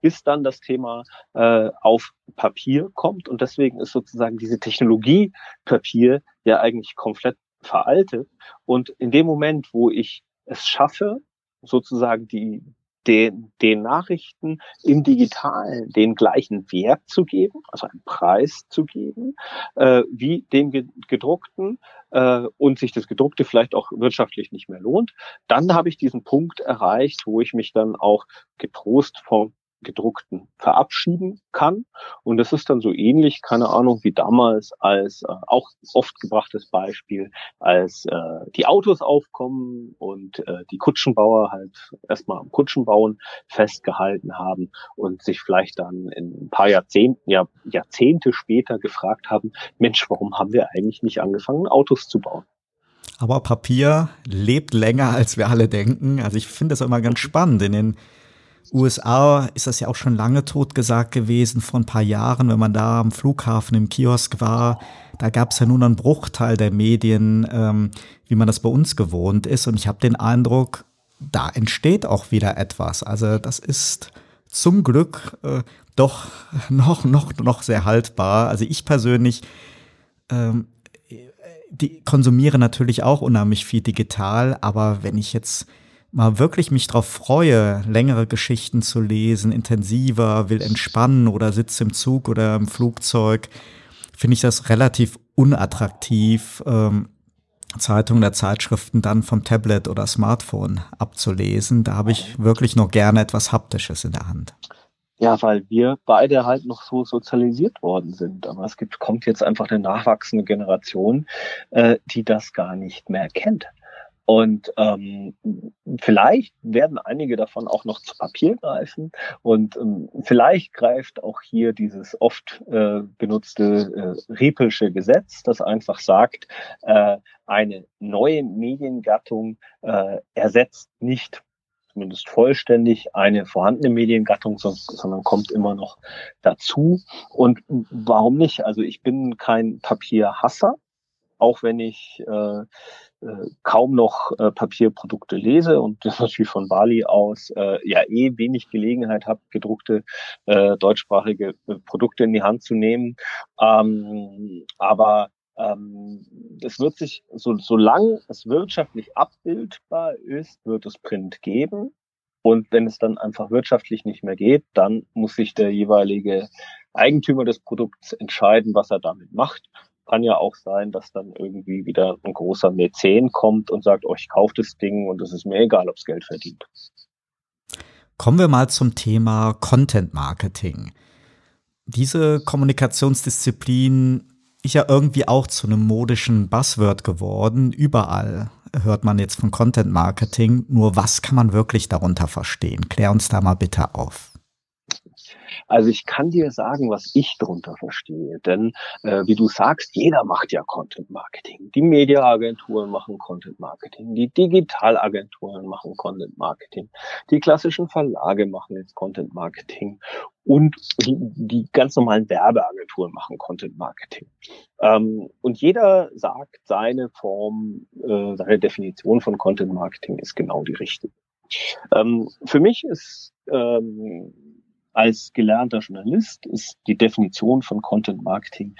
bis dann das Thema äh, auf Papier kommt. Und deswegen ist sozusagen diese Technologie Papier ja eigentlich komplett veraltet. Und in dem Moment, wo ich es schaffe, sozusagen die, den, den Nachrichten im Digitalen den gleichen Wert zu geben, also einen Preis zu geben, äh, wie dem gedruckten äh, und sich das gedruckte vielleicht auch wirtschaftlich nicht mehr lohnt, dann habe ich diesen Punkt erreicht, wo ich mich dann auch getrost vom gedruckten verabschieden kann. Und das ist dann so ähnlich, keine Ahnung, wie damals als äh, auch oft gebrachtes Beispiel, als äh, die Autos aufkommen und äh, die Kutschenbauer halt erstmal am Kutschenbauen festgehalten haben und sich vielleicht dann in ein paar Jahrzehnten, ja, Jahrzehnte später gefragt haben, Mensch, warum haben wir eigentlich nicht angefangen, Autos zu bauen? Aber Papier lebt länger, als wir alle denken. Also ich finde das immer ganz spannend. In den USA ist das ja auch schon lange totgesagt gewesen, vor ein paar Jahren, wenn man da am Flughafen im Kiosk war. Da gab es ja nun einen Bruchteil der Medien, ähm, wie man das bei uns gewohnt ist. Und ich habe den Eindruck, da entsteht auch wieder etwas. Also das ist zum Glück äh, doch noch, noch, noch sehr haltbar. Also ich persönlich ähm, die konsumiere natürlich auch unheimlich viel digital, aber wenn ich jetzt mal wirklich mich darauf freue, längere Geschichten zu lesen, intensiver, will entspannen oder sitze im Zug oder im Flugzeug, finde ich das relativ unattraktiv, ähm, Zeitungen oder Zeitschriften dann vom Tablet oder Smartphone abzulesen. Da habe ich wirklich noch gerne etwas Haptisches in der Hand. Ja, weil wir beide halt noch so sozialisiert worden sind. Aber es gibt, kommt jetzt einfach eine nachwachsende Generation, äh, die das gar nicht mehr kennt. Und ähm, vielleicht werden einige davon auch noch zu Papier greifen. Und ähm, vielleicht greift auch hier dieses oft äh, benutzte äh, Repelsche Gesetz, das einfach sagt, äh, eine neue Mediengattung äh, ersetzt nicht zumindest vollständig eine vorhandene Mediengattung, sondern kommt immer noch dazu. Und warum nicht? Also ich bin kein Papierhasser, auch wenn ich äh, kaum noch äh, Papierprodukte lese und natürlich von Bali aus äh, ja eh wenig Gelegenheit habe, gedruckte äh, deutschsprachige äh, Produkte in die Hand zu nehmen. Ähm, aber ähm, es wird sich, so, solange es wirtschaftlich abbildbar ist, wird es Print geben. Und wenn es dann einfach wirtschaftlich nicht mehr geht, dann muss sich der jeweilige Eigentümer des Produkts entscheiden, was er damit macht kann ja auch sein, dass dann irgendwie wieder ein großer Mäzen kommt und sagt, oh, ich kaufe das Ding und es ist mir egal, ob es Geld verdient. Kommen wir mal zum Thema Content Marketing. Diese Kommunikationsdisziplin ist ja irgendwie auch zu einem modischen Buzzword geworden. Überall hört man jetzt von Content Marketing. Nur was kann man wirklich darunter verstehen? Klär uns da mal bitte auf. Also ich kann dir sagen, was ich darunter verstehe. Denn äh, wie du sagst, jeder macht ja Content Marketing. Die Mediaagenturen machen Content Marketing, die Digitalagenturen machen Content Marketing, die klassischen Verlage machen jetzt Content Marketing und die ganz normalen Werbeagenturen machen Content Marketing. Ähm, und jeder sagt, seine Form, äh, seine Definition von Content Marketing ist genau die richtige. Ähm, für mich ist ähm, als gelernter Journalist ist die Definition von Content Marketing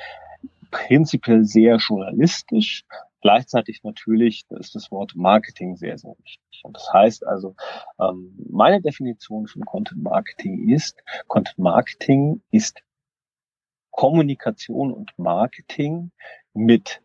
prinzipiell sehr journalistisch. Gleichzeitig natürlich ist das Wort Marketing sehr, sehr wichtig. Und das heißt also, ähm, meine Definition von Content Marketing ist, Content Marketing ist Kommunikation und Marketing mit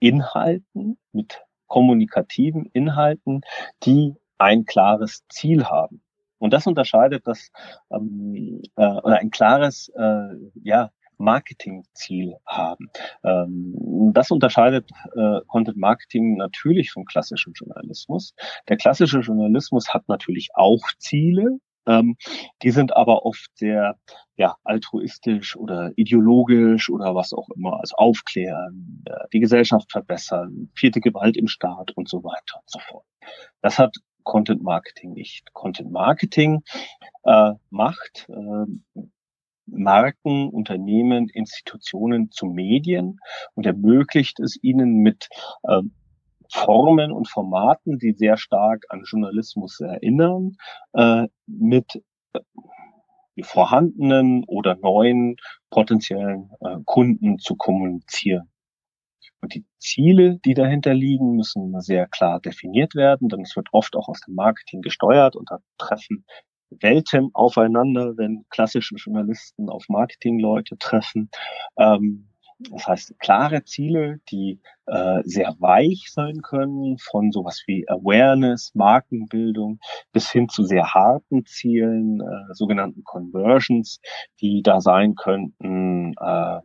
Inhalten, mit kommunikativen Inhalten, die ein klares Ziel haben. Und das unterscheidet das ähm, äh, oder ein klares äh, ja, Marketingziel haben. Ähm, das unterscheidet äh, Content Marketing natürlich vom klassischen Journalismus. Der klassische Journalismus hat natürlich auch Ziele, ähm, die sind aber oft sehr ja, altruistisch oder ideologisch oder was auch immer, also aufklären, äh, die Gesellschaft verbessern, vierte Gewalt im Staat und so weiter und so fort. Das hat Content Marketing nicht. Content Marketing äh, macht äh, Marken, Unternehmen, Institutionen zu Medien und ermöglicht es ihnen mit äh, Formen und Formaten, die sehr stark an Journalismus erinnern, äh, mit äh, vorhandenen oder neuen potenziellen äh, Kunden zu kommunizieren. Und die Ziele, die dahinter liegen, müssen sehr klar definiert werden, denn es wird oft auch aus dem Marketing gesteuert und da treffen Welten aufeinander, wenn klassische Journalisten auf Marketingleute treffen. Ähm, Das heißt, klare Ziele, die äh, sehr weich sein können, von sowas wie Awareness, Markenbildung bis hin zu sehr harten Zielen, äh, sogenannten Conversions, die da sein könnten. Äh,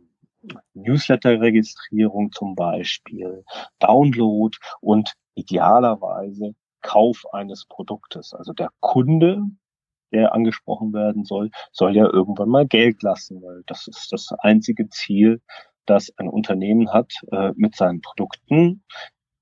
Newsletter-Registrierung zum Beispiel, Download und idealerweise Kauf eines Produktes. Also der Kunde, der angesprochen werden soll, soll ja irgendwann mal Geld lassen, weil das ist das einzige Ziel, das ein Unternehmen hat, äh, mit seinen Produkten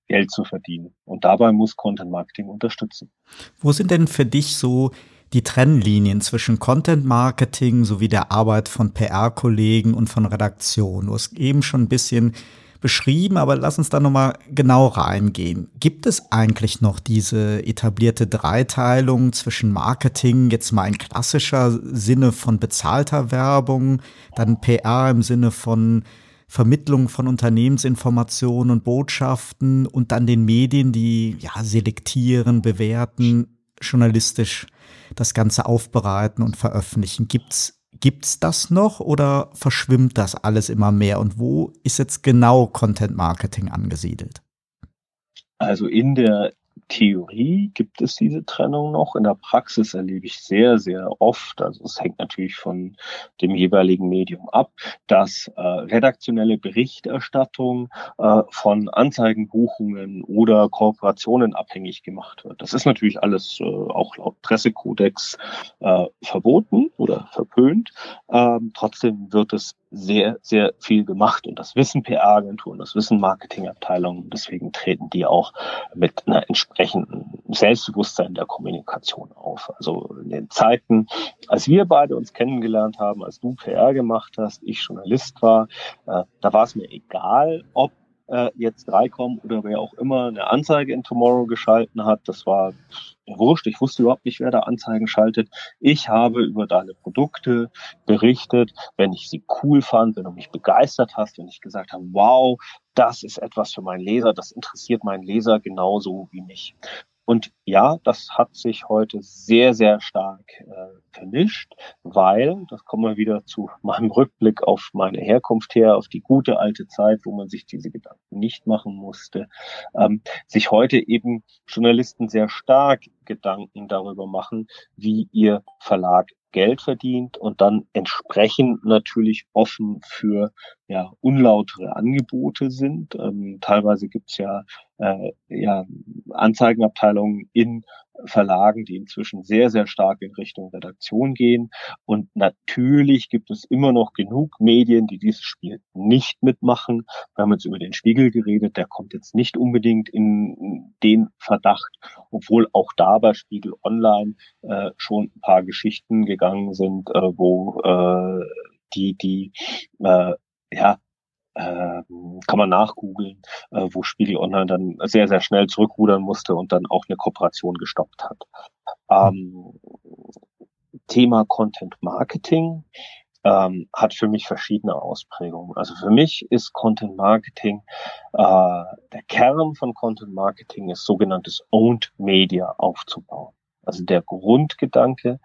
Geld zu verdienen. Und dabei muss Content Marketing unterstützen. Wo sind denn für dich so die Trennlinien zwischen Content Marketing sowie der Arbeit von PR-Kollegen und von Redaktion? Du hast eben schon ein bisschen beschrieben, aber lass uns da nochmal genau reingehen. Gibt es eigentlich noch diese etablierte Dreiteilung zwischen Marketing, jetzt mal in klassischer Sinne von bezahlter Werbung, dann PR im Sinne von Vermittlung von Unternehmensinformationen und Botschaften und dann den Medien, die ja selektieren, bewerten, journalistisch das Ganze aufbereiten und veröffentlichen. Gibt's Gibt's das noch oder verschwimmt das alles immer mehr? Und wo ist jetzt genau Content Marketing angesiedelt? Also in der Theorie gibt es diese Trennung noch. In der Praxis erlebe ich sehr, sehr oft, also es hängt natürlich von dem jeweiligen Medium ab, dass äh, redaktionelle Berichterstattung äh, von Anzeigenbuchungen oder Kooperationen abhängig gemacht wird. Das ist natürlich alles äh, auch laut Pressekodex äh, verboten oder verpönt. Ähm, trotzdem wird es sehr, sehr viel gemacht und das wissen PR-Agenturen, das wissen Marketingabteilungen. Deswegen treten die auch mit einer entsprechenden Selbstbewusstsein der Kommunikation auf. Also in den Zeiten, als wir beide uns kennengelernt haben, als du PR gemacht hast, ich Journalist war, äh, da war es mir egal, ob äh, jetzt Dreikom oder wer auch immer eine Anzeige in Tomorrow geschalten hat. Das war wurscht. Ich wusste überhaupt nicht, wer da Anzeigen schaltet. Ich habe über deine Produkte berichtet, wenn ich sie cool fand, wenn du mich begeistert hast, wenn ich gesagt habe, wow, das ist etwas für meinen Leser, das interessiert meinen Leser genauso wie mich. Und ja, das hat sich heute sehr, sehr stark äh, vermischt, weil, das kommen wir wieder zu meinem Rückblick auf meine Herkunft her, auf die gute alte Zeit, wo man sich diese Gedanken nicht machen musste, ähm, sich heute eben Journalisten sehr stark Gedanken darüber machen, wie ihr Verlag Geld verdient und dann entsprechend natürlich offen für ja, unlautere Angebote sind. Ähm, teilweise gibt's ja, äh, ja Anzeigenabteilungen in Verlagen, die inzwischen sehr, sehr stark in Richtung Redaktion gehen. Und natürlich gibt es immer noch genug Medien, die dieses Spiel nicht mitmachen. Wir haben jetzt über den Spiegel geredet, der kommt jetzt nicht unbedingt in den Verdacht, obwohl auch da bei Spiegel Online äh, schon ein paar Geschichten gegangen sind, äh, wo äh, die, die äh, ja, kann man nachgoogeln, äh, wo Spiegel Online dann sehr, sehr schnell zurückrudern musste und dann auch eine Kooperation gestoppt hat. Ähm, Thema Content Marketing ähm, hat für mich verschiedene Ausprägungen. Also für mich ist Content Marketing, äh, der Kern von Content Marketing ist sogenanntes Owned Media aufzubauen. Also der Grundgedanke,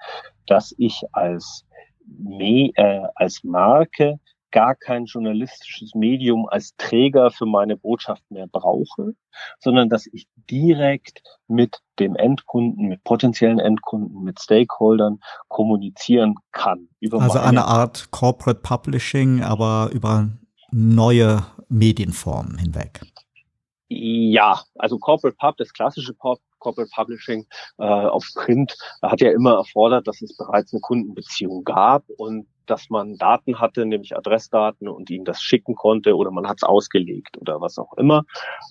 dass ich als, Me äh, als Marke gar kein journalistisches Medium als Träger für meine Botschaft mehr brauche, sondern dass ich direkt mit dem Endkunden, mit potenziellen Endkunden, mit Stakeholdern kommunizieren kann. also eine Art Corporate Publishing, aber über neue Medienformen hinweg. Ja, also Corporate Pub, das klassische Corporate Publishing äh, auf Print hat ja immer erfordert, dass es bereits eine Kundenbeziehung gab und dass man Daten hatte, nämlich Adressdaten und ihnen das schicken konnte oder man hat es ausgelegt oder was auch immer.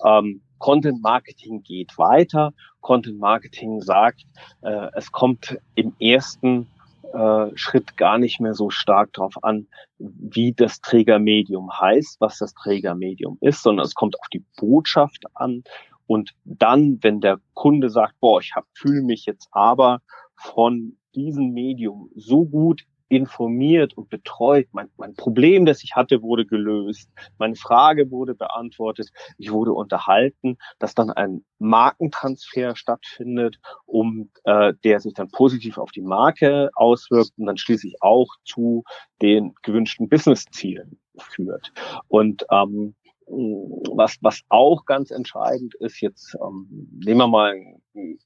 Ähm, Content Marketing geht weiter. Content Marketing sagt, äh, es kommt im ersten äh, Schritt gar nicht mehr so stark darauf an, wie das Trägermedium heißt, was das Trägermedium ist, sondern es kommt auf die Botschaft an. Und dann, wenn der Kunde sagt, boah, ich fühle mich jetzt aber von diesem Medium so gut informiert und betreut. Mein, mein Problem, das ich hatte, wurde gelöst. Meine Frage wurde beantwortet. Ich wurde unterhalten, dass dann ein Markentransfer stattfindet, um äh, der sich dann positiv auf die Marke auswirkt und dann schließlich auch zu den gewünschten Business-Zielen führt. Und ähm, was, was auch ganz entscheidend ist, jetzt ähm, nehmen wir mal ein,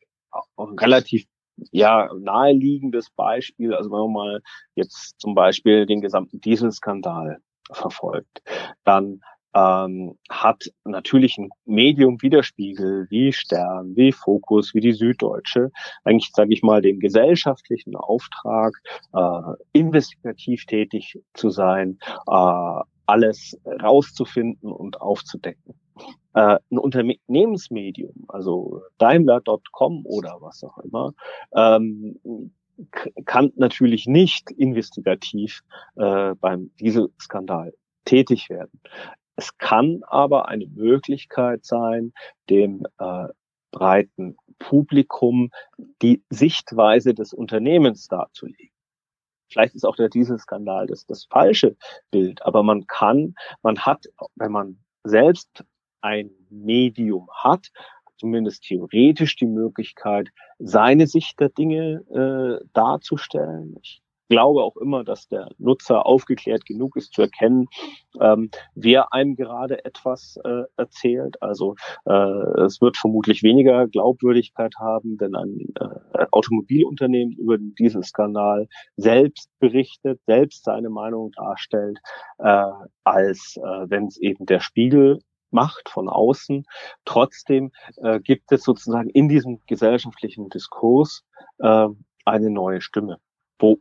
ein relativ ja, naheliegendes Beispiel, also wenn man mal jetzt zum Beispiel den gesamten Dieselskandal verfolgt, dann ähm, hat natürlich ein Medium Widerspiegel wie Stern, wie Fokus, wie die Süddeutsche eigentlich, sage ich mal, den gesellschaftlichen Auftrag, äh, investigativ tätig zu sein, äh, alles rauszufinden und aufzudecken. Äh, ein Unternehmensmedium, also Daimler.com oder was auch immer, ähm, kann natürlich nicht investigativ äh, beim Dieselskandal tätig werden. Es kann aber eine Möglichkeit sein, dem äh, breiten Publikum die Sichtweise des Unternehmens darzulegen. Vielleicht ist auch der Dieselskandal das, das falsche Bild, aber man kann, man hat, wenn man selbst ein Medium hat, zumindest theoretisch die Möglichkeit, seine Sicht der Dinge äh, darzustellen. Ich glaube auch immer, dass der Nutzer aufgeklärt genug ist zu erkennen, ähm, wer einem gerade etwas äh, erzählt. Also äh, es wird vermutlich weniger Glaubwürdigkeit haben, wenn ein äh, Automobilunternehmen über diesen Skandal selbst berichtet, selbst seine Meinung darstellt, äh, als äh, wenn es eben der Spiegel macht von außen. Trotzdem äh, gibt es sozusagen in diesem gesellschaftlichen Diskurs äh, eine neue Stimme wo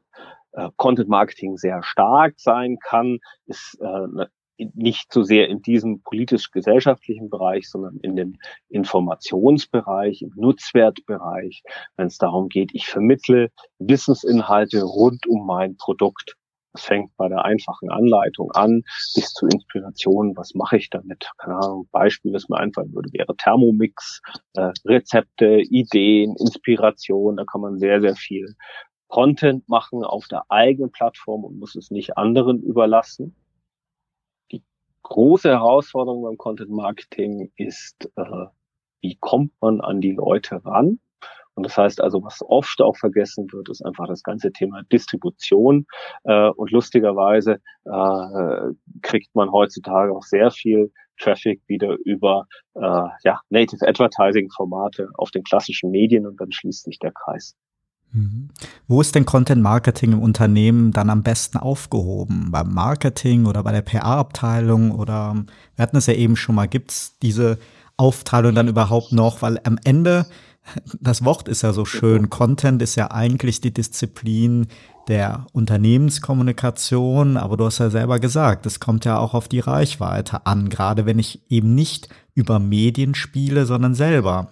äh, Content Marketing sehr stark sein kann, ist äh, nicht so sehr in diesem politisch-gesellschaftlichen Bereich, sondern in dem Informationsbereich, im Nutzwertbereich, wenn es darum geht, ich vermittle Wissensinhalte rund um mein Produkt. Das fängt bei der einfachen Anleitung an, bis zu Inspiration, was mache ich damit? Keine Ahnung, Beispiel, das mir einfallen würde, wäre Thermomix, äh, Rezepte, Ideen, Inspiration, da kann man sehr, sehr viel Content machen auf der eigenen Plattform und muss es nicht anderen überlassen. Die große Herausforderung beim Content Marketing ist, äh, wie kommt man an die Leute ran? Und das heißt also, was oft auch vergessen wird, ist einfach das ganze Thema Distribution. Äh, und lustigerweise äh, kriegt man heutzutage auch sehr viel Traffic wieder über äh, ja, Native Advertising Formate auf den klassischen Medien und dann schließt sich der Kreis. Mhm. Wo ist denn Content Marketing im Unternehmen dann am besten aufgehoben? Beim Marketing oder bei der PR-Abteilung oder wir hatten es ja eben schon mal, gibt es diese Aufteilung dann überhaupt noch? Weil am Ende, das Wort ist ja so schön, Content ist ja eigentlich die Disziplin der Unternehmenskommunikation, aber du hast ja selber gesagt, es kommt ja auch auf die Reichweite an, gerade wenn ich eben nicht über Medien spiele, sondern selber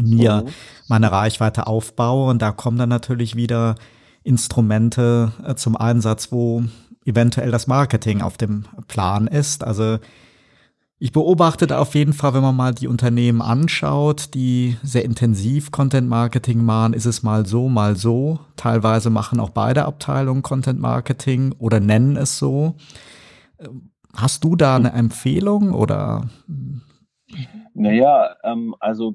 mir mhm. meine Reichweite aufbaue. Und da kommen dann natürlich wieder Instrumente äh, zum Einsatz, wo eventuell das Marketing auf dem Plan ist. Also ich beobachte da auf jeden Fall, wenn man mal die Unternehmen anschaut, die sehr intensiv Content Marketing machen, ist es mal so, mal so. Teilweise machen auch beide Abteilungen Content Marketing oder nennen es so. Hast du da eine Empfehlung oder? Naja, ähm, also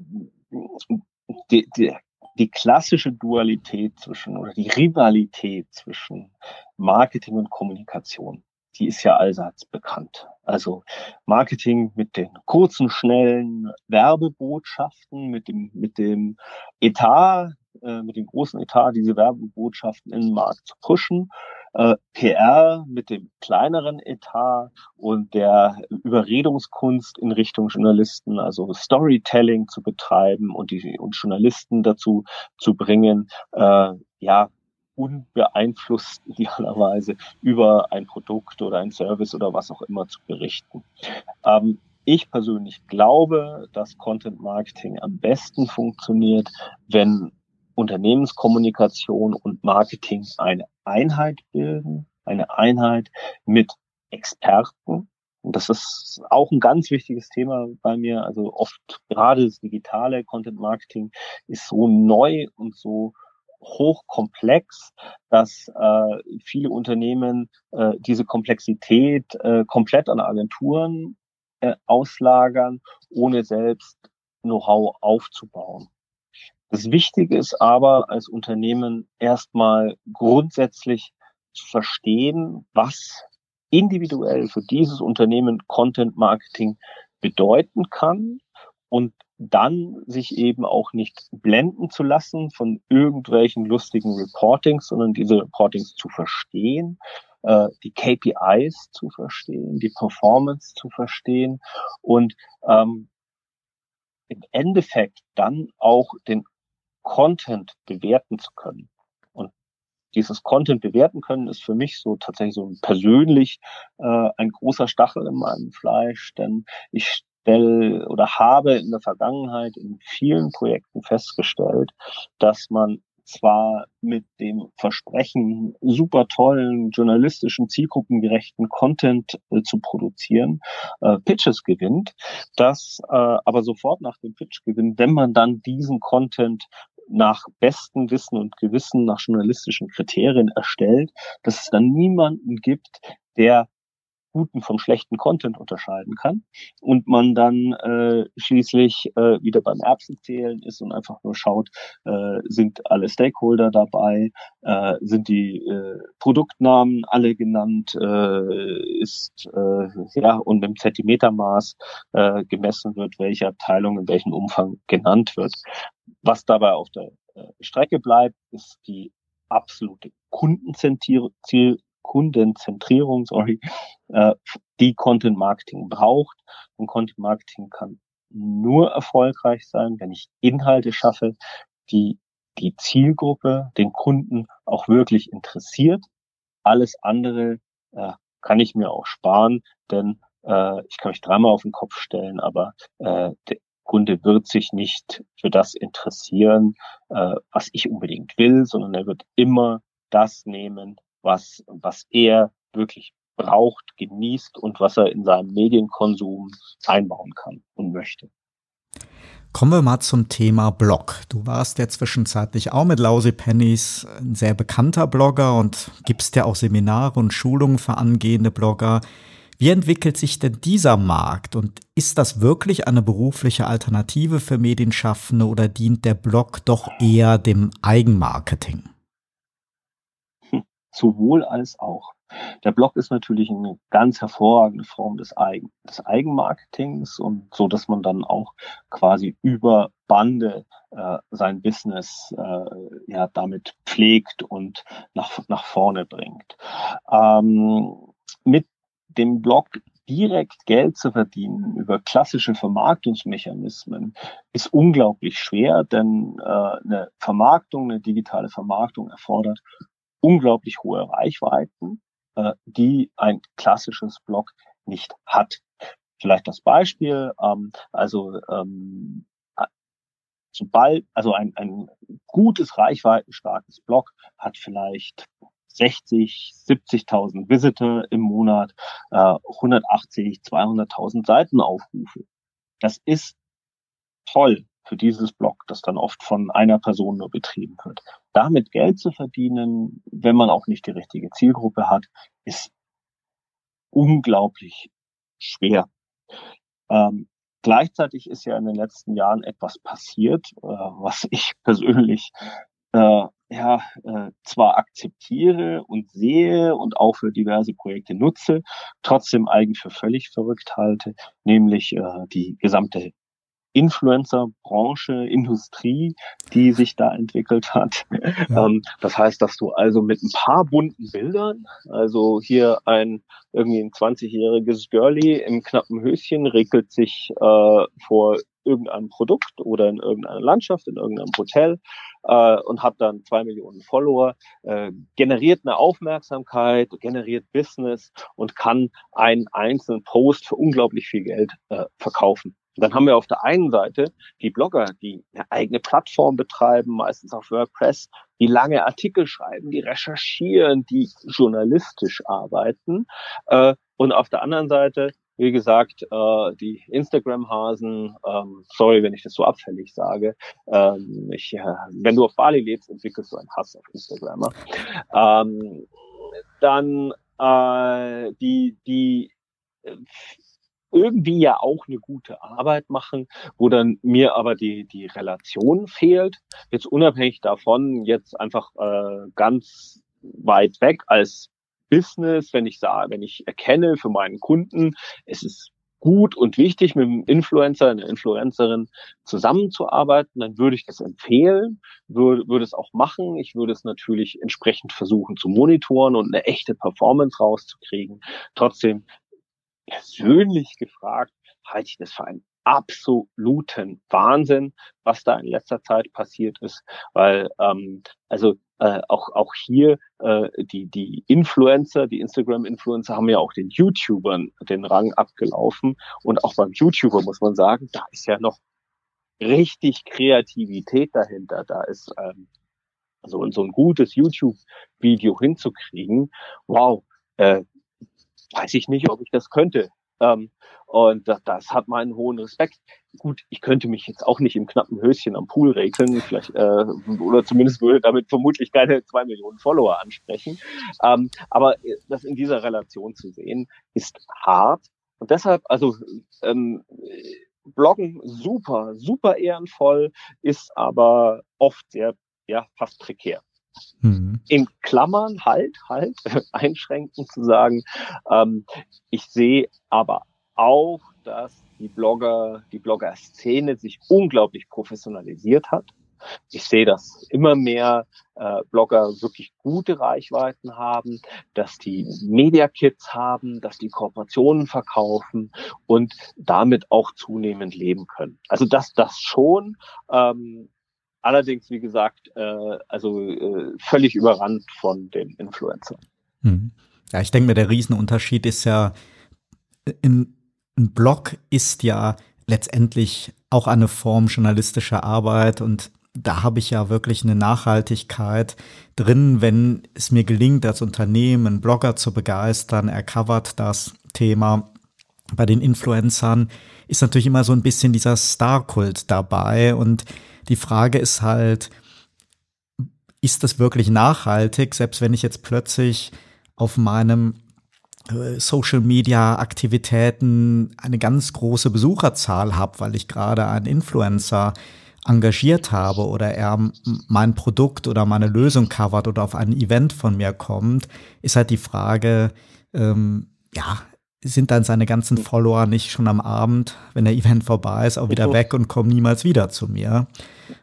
die, die, die klassische Dualität zwischen oder die Rivalität zwischen Marketing und Kommunikation, die ist ja allseits bekannt. Also Marketing mit den kurzen, schnellen Werbebotschaften, mit dem, mit dem Etat, äh, mit dem großen Etat, diese Werbebotschaften in den Markt zu pushen äh, PR mit dem kleineren Etat und der Überredungskunst in Richtung Journalisten, also Storytelling zu betreiben und die und Journalisten dazu zu bringen, äh, ja, unbeeinflusst idealerweise über ein Produkt oder ein Service oder was auch immer zu berichten. Ähm, ich persönlich glaube, dass Content Marketing am besten funktioniert, wenn Unternehmenskommunikation und Marketing eine Einheit bilden, eine Einheit mit Experten. Und das ist auch ein ganz wichtiges Thema bei mir. Also oft gerade das digitale Content Marketing ist so neu und so hochkomplex, dass äh, viele Unternehmen äh, diese Komplexität äh, komplett an Agenturen äh, auslagern, ohne selbst Know-how aufzubauen. Das Wichtige ist aber als Unternehmen erstmal grundsätzlich zu verstehen, was individuell für dieses Unternehmen Content Marketing bedeuten kann und dann sich eben auch nicht blenden zu lassen von irgendwelchen lustigen Reportings, sondern diese Reportings zu verstehen, äh, die KPIs zu verstehen, die Performance zu verstehen und ähm, im Endeffekt dann auch den Content bewerten zu können. Und dieses Content bewerten können ist für mich so tatsächlich so persönlich äh, ein großer Stachel in meinem Fleisch, denn ich stelle oder habe in der Vergangenheit in vielen Projekten festgestellt, dass man zwar mit dem Versprechen, super tollen, journalistischen, zielgruppengerechten Content äh, zu produzieren, äh, Pitches gewinnt, dass äh, aber sofort nach dem Pitch gewinnt, wenn man dann diesen Content nach bestem Wissen und Gewissen, nach journalistischen Kriterien erstellt, dass es dann niemanden gibt, der guten vom schlechten Content unterscheiden kann und man dann äh, schließlich äh, wieder beim Erbsenzählen ist und einfach nur schaut, äh, sind alle Stakeholder dabei, äh, sind die äh, Produktnamen alle genannt, äh, ist äh, ja und im Zentimetermaß äh, gemessen wird, welche Abteilung in welchem Umfang genannt wird. Was dabei auf der äh, Strecke bleibt, ist die absolute Kundenzentrierung Kundenzentrierung, sorry, äh, die Content Marketing braucht. Und Content Marketing kann nur erfolgreich sein, wenn ich Inhalte schaffe, die die Zielgruppe, den Kunden auch wirklich interessiert. Alles andere äh, kann ich mir auch sparen, denn äh, ich kann mich dreimal auf den Kopf stellen, aber äh, der Kunde wird sich nicht für das interessieren, äh, was ich unbedingt will, sondern er wird immer das nehmen, was, was er wirklich braucht, genießt und was er in seinem Medienkonsum einbauen kann und möchte. Kommen wir mal zum Thema Blog. Du warst ja zwischenzeitlich auch mit Lousy Pennies ein sehr bekannter Blogger und gibst ja auch Seminare und Schulungen für angehende Blogger. Wie entwickelt sich denn dieser Markt und ist das wirklich eine berufliche Alternative für Medienschaffende oder dient der Blog doch eher dem Eigenmarketing? Sowohl als auch. Der Blog ist natürlich eine ganz hervorragende Form des, Eigen, des Eigenmarketings und so, dass man dann auch quasi über Bande äh, sein Business äh, ja damit pflegt und nach, nach vorne bringt. Ähm, mit dem Blog direkt Geld zu verdienen über klassische Vermarktungsmechanismen ist unglaublich schwer, denn äh, eine Vermarktung, eine digitale Vermarktung erfordert unglaublich hohe Reichweiten, äh, die ein klassisches Blog nicht hat. Vielleicht das Beispiel, ähm, also ähm, sobald, also ein, ein gutes, reichweitenstarkes Blog hat vielleicht 60, 70.000 Visitor im Monat, äh, 180, 200.000 Seitenaufrufe. Das ist toll für dieses Blog, das dann oft von einer Person nur betrieben wird. Damit Geld zu verdienen, wenn man auch nicht die richtige Zielgruppe hat, ist unglaublich schwer. Ähm, gleichzeitig ist ja in den letzten Jahren etwas passiert, äh, was ich persönlich äh, ja äh, zwar akzeptiere und sehe und auch für diverse Projekte nutze, trotzdem eigentlich für völlig verrückt halte, nämlich äh, die gesamte Influencer-Branche, Industrie, die sich da entwickelt hat. Ja. Ähm, das heißt, dass du also mit ein paar bunten Bildern, also hier ein irgendwie ein 20-jähriges Girlie im knappen Höschen regelt sich äh, vor irgendeinem Produkt oder in irgendeiner Landschaft, in irgendeinem Hotel äh, und hat dann zwei Millionen Follower, äh, generiert eine Aufmerksamkeit, generiert Business und kann einen einzelnen Post für unglaublich viel Geld äh, verkaufen. Und dann haben wir auf der einen Seite die Blogger, die eine eigene Plattform betreiben, meistens auf WordPress, die lange Artikel schreiben, die recherchieren, die journalistisch arbeiten. Äh, und auf der anderen Seite wie gesagt, äh, die Instagram-Hasen, ähm, sorry, wenn ich das so abfällig sage, ähm, ich, äh, wenn du auf Bali lebst, entwickelst du einen Hass auf Instagram. Ähm, dann äh, die, die äh, irgendwie ja auch eine gute Arbeit machen, wo dann mir aber die, die Relation fehlt. Jetzt unabhängig davon, jetzt einfach äh, ganz weit weg als Business, wenn ich sage, wenn ich erkenne für meinen Kunden, es ist gut und wichtig, mit einem Influencer, einer Influencerin zusammenzuarbeiten, dann würde ich das empfehlen, würde, würde es auch machen. Ich würde es natürlich entsprechend versuchen zu monitoren und eine echte Performance rauszukriegen. Trotzdem persönlich gefragt, halte ich das für einen absoluten Wahnsinn, was da in letzter Zeit passiert ist, weil ähm, also äh, auch auch hier äh, die die Influencer, die Instagram-Influencer haben ja auch den YouTubern den Rang abgelaufen und auch beim YouTuber muss man sagen, da ist ja noch richtig Kreativität dahinter. Da ist ähm, so, so ein gutes YouTube-Video hinzukriegen. Wow, äh, weiß ich nicht, ob ich das könnte. Ähm, und das, das hat meinen hohen Respekt. Gut, ich könnte mich jetzt auch nicht im knappen Höschen am Pool regeln, vielleicht, äh, oder zumindest würde damit vermutlich keine zwei Millionen Follower ansprechen. Ähm, aber das in dieser Relation zu sehen, ist hart. Und deshalb, also ähm, Bloggen super, super ehrenvoll, ist aber oft sehr, ja, fast prekär. Mhm. In Klammern halt, halt, einschränkend zu sagen, ähm, ich sehe aber auch, dass die Blogger, die Blogger-Szene sich unglaublich professionalisiert hat. Ich sehe, dass immer mehr äh, Blogger wirklich gute Reichweiten haben, dass die Media Kits haben, dass die Kooperationen verkaufen und damit auch zunehmend leben können. Also dass das schon ähm, Allerdings, wie gesagt, äh, also äh, völlig überrannt von den Influencern. Hm. Ja, ich denke mir, der Riesenunterschied ist ja, in, ein Blog ist ja letztendlich auch eine Form journalistischer Arbeit und da habe ich ja wirklich eine Nachhaltigkeit drin, wenn es mir gelingt, als Unternehmen einen Blogger zu begeistern, er covert das Thema. Bei den Influencern ist natürlich immer so ein bisschen dieser Star-Kult dabei und die Frage ist halt, ist das wirklich nachhaltig, selbst wenn ich jetzt plötzlich auf meinem äh, Social Media Aktivitäten eine ganz große Besucherzahl habe, weil ich gerade einen Influencer engagiert habe oder er mein Produkt oder meine Lösung covert oder auf ein Event von mir kommt, ist halt die Frage, ähm, ja, sind dann seine ganzen Follower nicht schon am Abend, wenn der Event vorbei ist, auch wieder weg und kommen niemals wieder zu mir?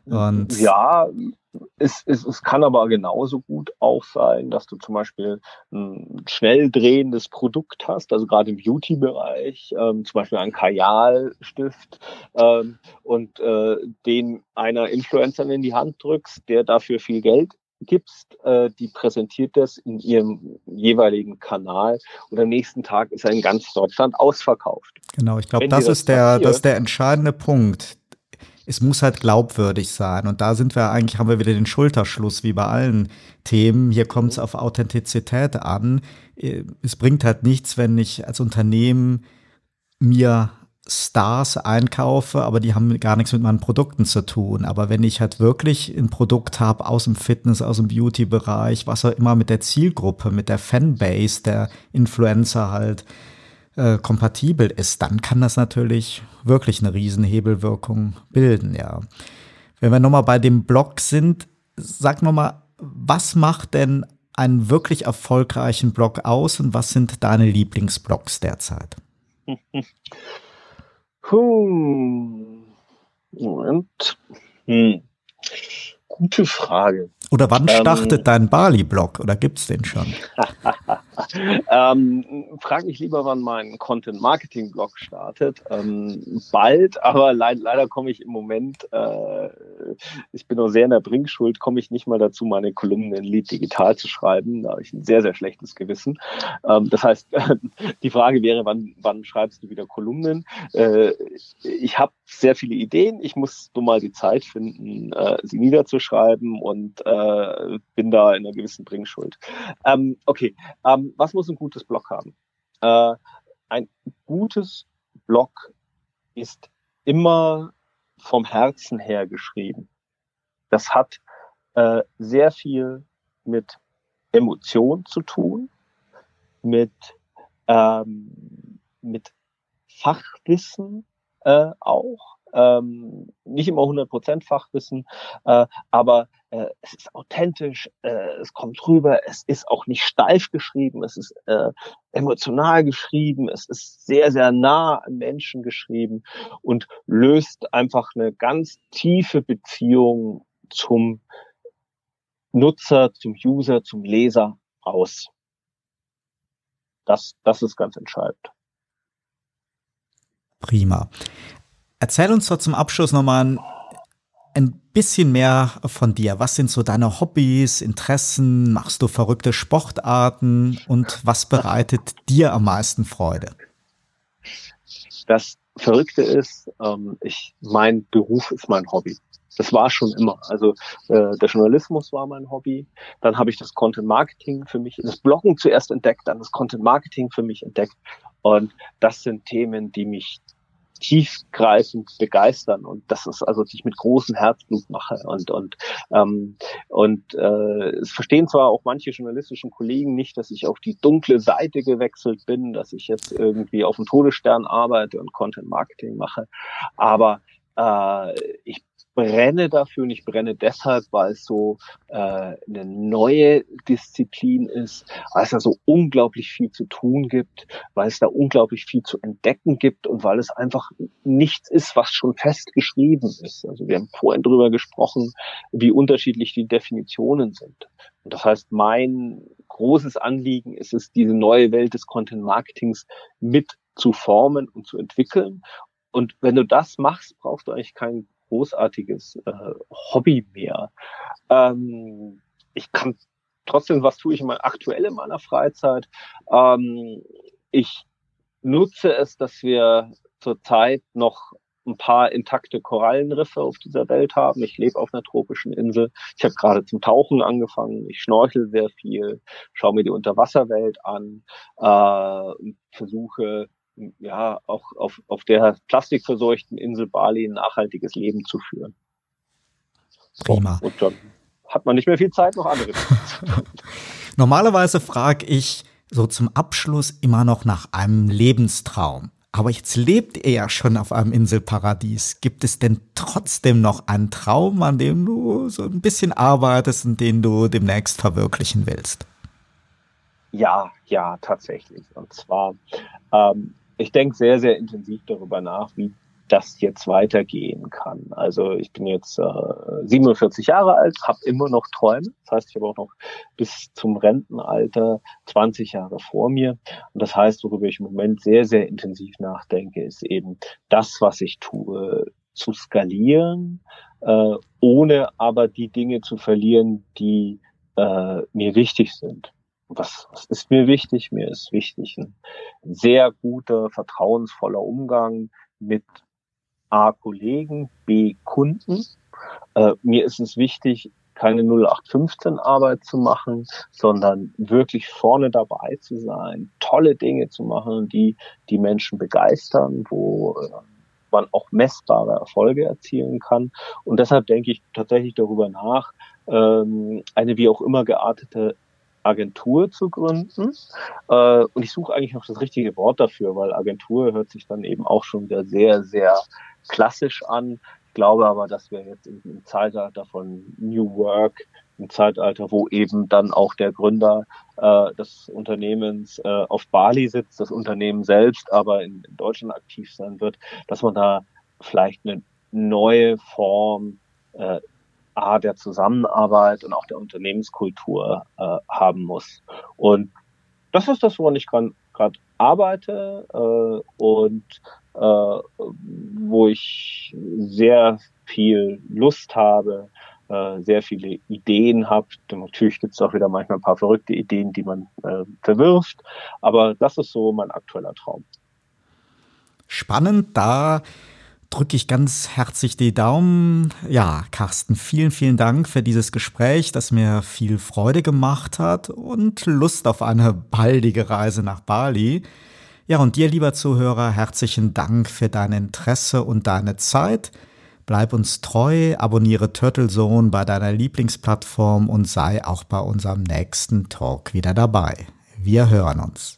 Und ja, es, es, es kann aber genauso gut auch sein, dass du zum Beispiel ein schnell drehendes Produkt hast, also gerade im Beauty-Bereich, ähm, zum Beispiel ein Kajalstift ähm, und äh, den einer Influencerin in die Hand drückst, der dafür viel Geld gibst, äh, die präsentiert das in ihrem jeweiligen Kanal und am nächsten Tag ist er in ganz Deutschland ausverkauft. Genau, ich glaube, das, das ist der, das ist der entscheidende Punkt. Es muss halt glaubwürdig sein. Und da sind wir eigentlich, haben wir wieder den Schulterschluss wie bei allen Themen. Hier kommt es auf Authentizität an. Es bringt halt nichts, wenn ich als Unternehmen mir Stars einkaufe, aber die haben gar nichts mit meinen Produkten zu tun. Aber wenn ich halt wirklich ein Produkt habe aus dem Fitness, aus dem Beauty-Bereich, was auch immer mit der Zielgruppe, mit der Fanbase der Influencer halt äh, kompatibel ist, dann kann das natürlich wirklich eine Riesenhebelwirkung bilden, ja. Wenn wir nochmal bei dem Blog sind, sag nochmal, was macht denn einen wirklich erfolgreichen Blog aus und was sind deine Lieblingsblogs derzeit? Hm. Moment. Hm. Gute Frage. Oder wann ähm, startet ähm, dein Bali-Blog? Oder gibt es den schon? ähm, frag mich lieber, wann mein Content-Marketing-Blog startet. Ähm, bald, aber leid, leider komme ich im Moment, äh, ich bin noch sehr in der Bringschuld, komme ich nicht mal dazu, meine Kolumnen in Lead digital zu schreiben. Da habe ich ein sehr, sehr schlechtes Gewissen. Ähm, das heißt, die Frage wäre, wann, wann schreibst du wieder Kolumnen? Äh, ich habe sehr viele Ideen. Ich muss nur mal die Zeit finden, äh, sie niederzuschreiben und äh, bin da in einer gewissen Bringschuld. Ähm, okay, ähm, was muss ein gutes Blog haben? Äh, ein gutes Blog ist immer vom Herzen her geschrieben. Das hat äh, sehr viel mit Emotion zu tun, mit, ähm, mit Fachwissen äh, auch. Ähm, nicht immer 100% Fachwissen, äh, aber äh, es ist authentisch, äh, es kommt rüber, es ist auch nicht steif geschrieben, es ist äh, emotional geschrieben, es ist sehr, sehr nah an Menschen geschrieben und löst einfach eine ganz tiefe Beziehung zum Nutzer, zum User, zum Leser aus. Das, das ist ganz entscheidend. Prima. Erzähl uns doch zum Abschluss nochmal ein, ein bisschen mehr von dir. Was sind so deine Hobbys, Interessen? Machst du verrückte Sportarten? Und was bereitet dir am meisten Freude? Das Verrückte ist, ähm, ich, mein Beruf ist mein Hobby. Das war schon immer. Also äh, der Journalismus war mein Hobby. Dann habe ich das Content Marketing für mich, das Bloggen zuerst entdeckt, dann das Content Marketing für mich entdeckt. Und das sind Themen, die mich tiefgreifend begeistern und das ist also, was ich mit großem Herzblut mache und und ähm, und äh, es verstehen zwar auch manche journalistischen Kollegen nicht, dass ich auf die dunkle Seite gewechselt bin, dass ich jetzt irgendwie auf dem Todesstern arbeite und Content Marketing mache, aber äh, ich brenne dafür und ich brenne deshalb, weil es so äh, eine neue Disziplin ist, weil es da so unglaublich viel zu tun gibt, weil es da unglaublich viel zu entdecken gibt und weil es einfach nichts ist, was schon festgeschrieben ist. Also wir haben vorhin drüber gesprochen, wie unterschiedlich die Definitionen sind. Und das heißt, mein großes Anliegen ist es, diese neue Welt des Content Marketings mit zu formen und zu entwickeln. Und wenn du das machst, brauchst du eigentlich keinen großartiges äh, Hobby mehr. Ähm, ich kann trotzdem, was tue ich immer aktuell in meiner Freizeit? Ähm, ich nutze es, dass wir zurzeit noch ein paar intakte Korallenriffe auf dieser Welt haben. Ich lebe auf einer tropischen Insel. Ich habe gerade zum Tauchen angefangen. Ich schnorchel sehr viel, schaue mir die Unterwasserwelt an, äh, versuche ja, auch auf, auf der plastikverseuchten Insel Bali ein nachhaltiges Leben zu führen. Prima. Und dann hat man nicht mehr viel Zeit, noch andere. Normalerweise frage ich so zum Abschluss immer noch nach einem Lebenstraum. Aber jetzt lebt er ja schon auf einem Inselparadies. Gibt es denn trotzdem noch einen Traum, an dem du so ein bisschen arbeitest und den du demnächst verwirklichen willst? Ja, ja, tatsächlich. Und zwar ähm, ich denke sehr, sehr intensiv darüber nach, wie das jetzt weitergehen kann. Also ich bin jetzt äh, 47 Jahre alt, habe immer noch Träume. Das heißt, ich habe auch noch bis zum Rentenalter 20 Jahre vor mir. Und das heißt, worüber ich im Moment sehr, sehr intensiv nachdenke, ist eben das, was ich tue, zu skalieren, äh, ohne aber die Dinge zu verlieren, die äh, mir wichtig sind was, was ist mir wichtig? Mir ist wichtig ein sehr guter, vertrauensvoller Umgang mit A Kollegen, B Kunden. Äh, mir ist es wichtig, keine 0815 Arbeit zu machen, sondern wirklich vorne dabei zu sein, tolle Dinge zu machen, die die Menschen begeistern, wo äh, man auch messbare Erfolge erzielen kann. Und deshalb denke ich tatsächlich darüber nach, ähm, eine wie auch immer geartete Agentur zu gründen. Äh, und ich suche eigentlich noch das richtige Wort dafür, weil Agentur hört sich dann eben auch schon wieder sehr, sehr klassisch an. Ich glaube aber, dass wir jetzt im Zeitalter von New Work, im Zeitalter, wo eben dann auch der Gründer äh, des Unternehmens äh, auf Bali sitzt, das Unternehmen selbst aber in, in Deutschland aktiv sein wird, dass man da vielleicht eine neue Form äh, A, der Zusammenarbeit und auch der Unternehmenskultur äh, haben muss. Und das ist das, woran ich gerade arbeite äh, und äh, wo ich sehr viel Lust habe, äh, sehr viele Ideen habe. Natürlich gibt es auch wieder manchmal ein paar verrückte Ideen, die man äh, verwirft, aber das ist so mein aktueller Traum. Spannend, da drücke ich ganz herzlich die Daumen. Ja, Carsten, vielen, vielen Dank für dieses Gespräch, das mir viel Freude gemacht hat und Lust auf eine baldige Reise nach Bali. Ja, und dir, lieber Zuhörer, herzlichen Dank für dein Interesse und deine Zeit. Bleib uns treu, abonniere Turtle Zone bei deiner Lieblingsplattform und sei auch bei unserem nächsten Talk wieder dabei. Wir hören uns.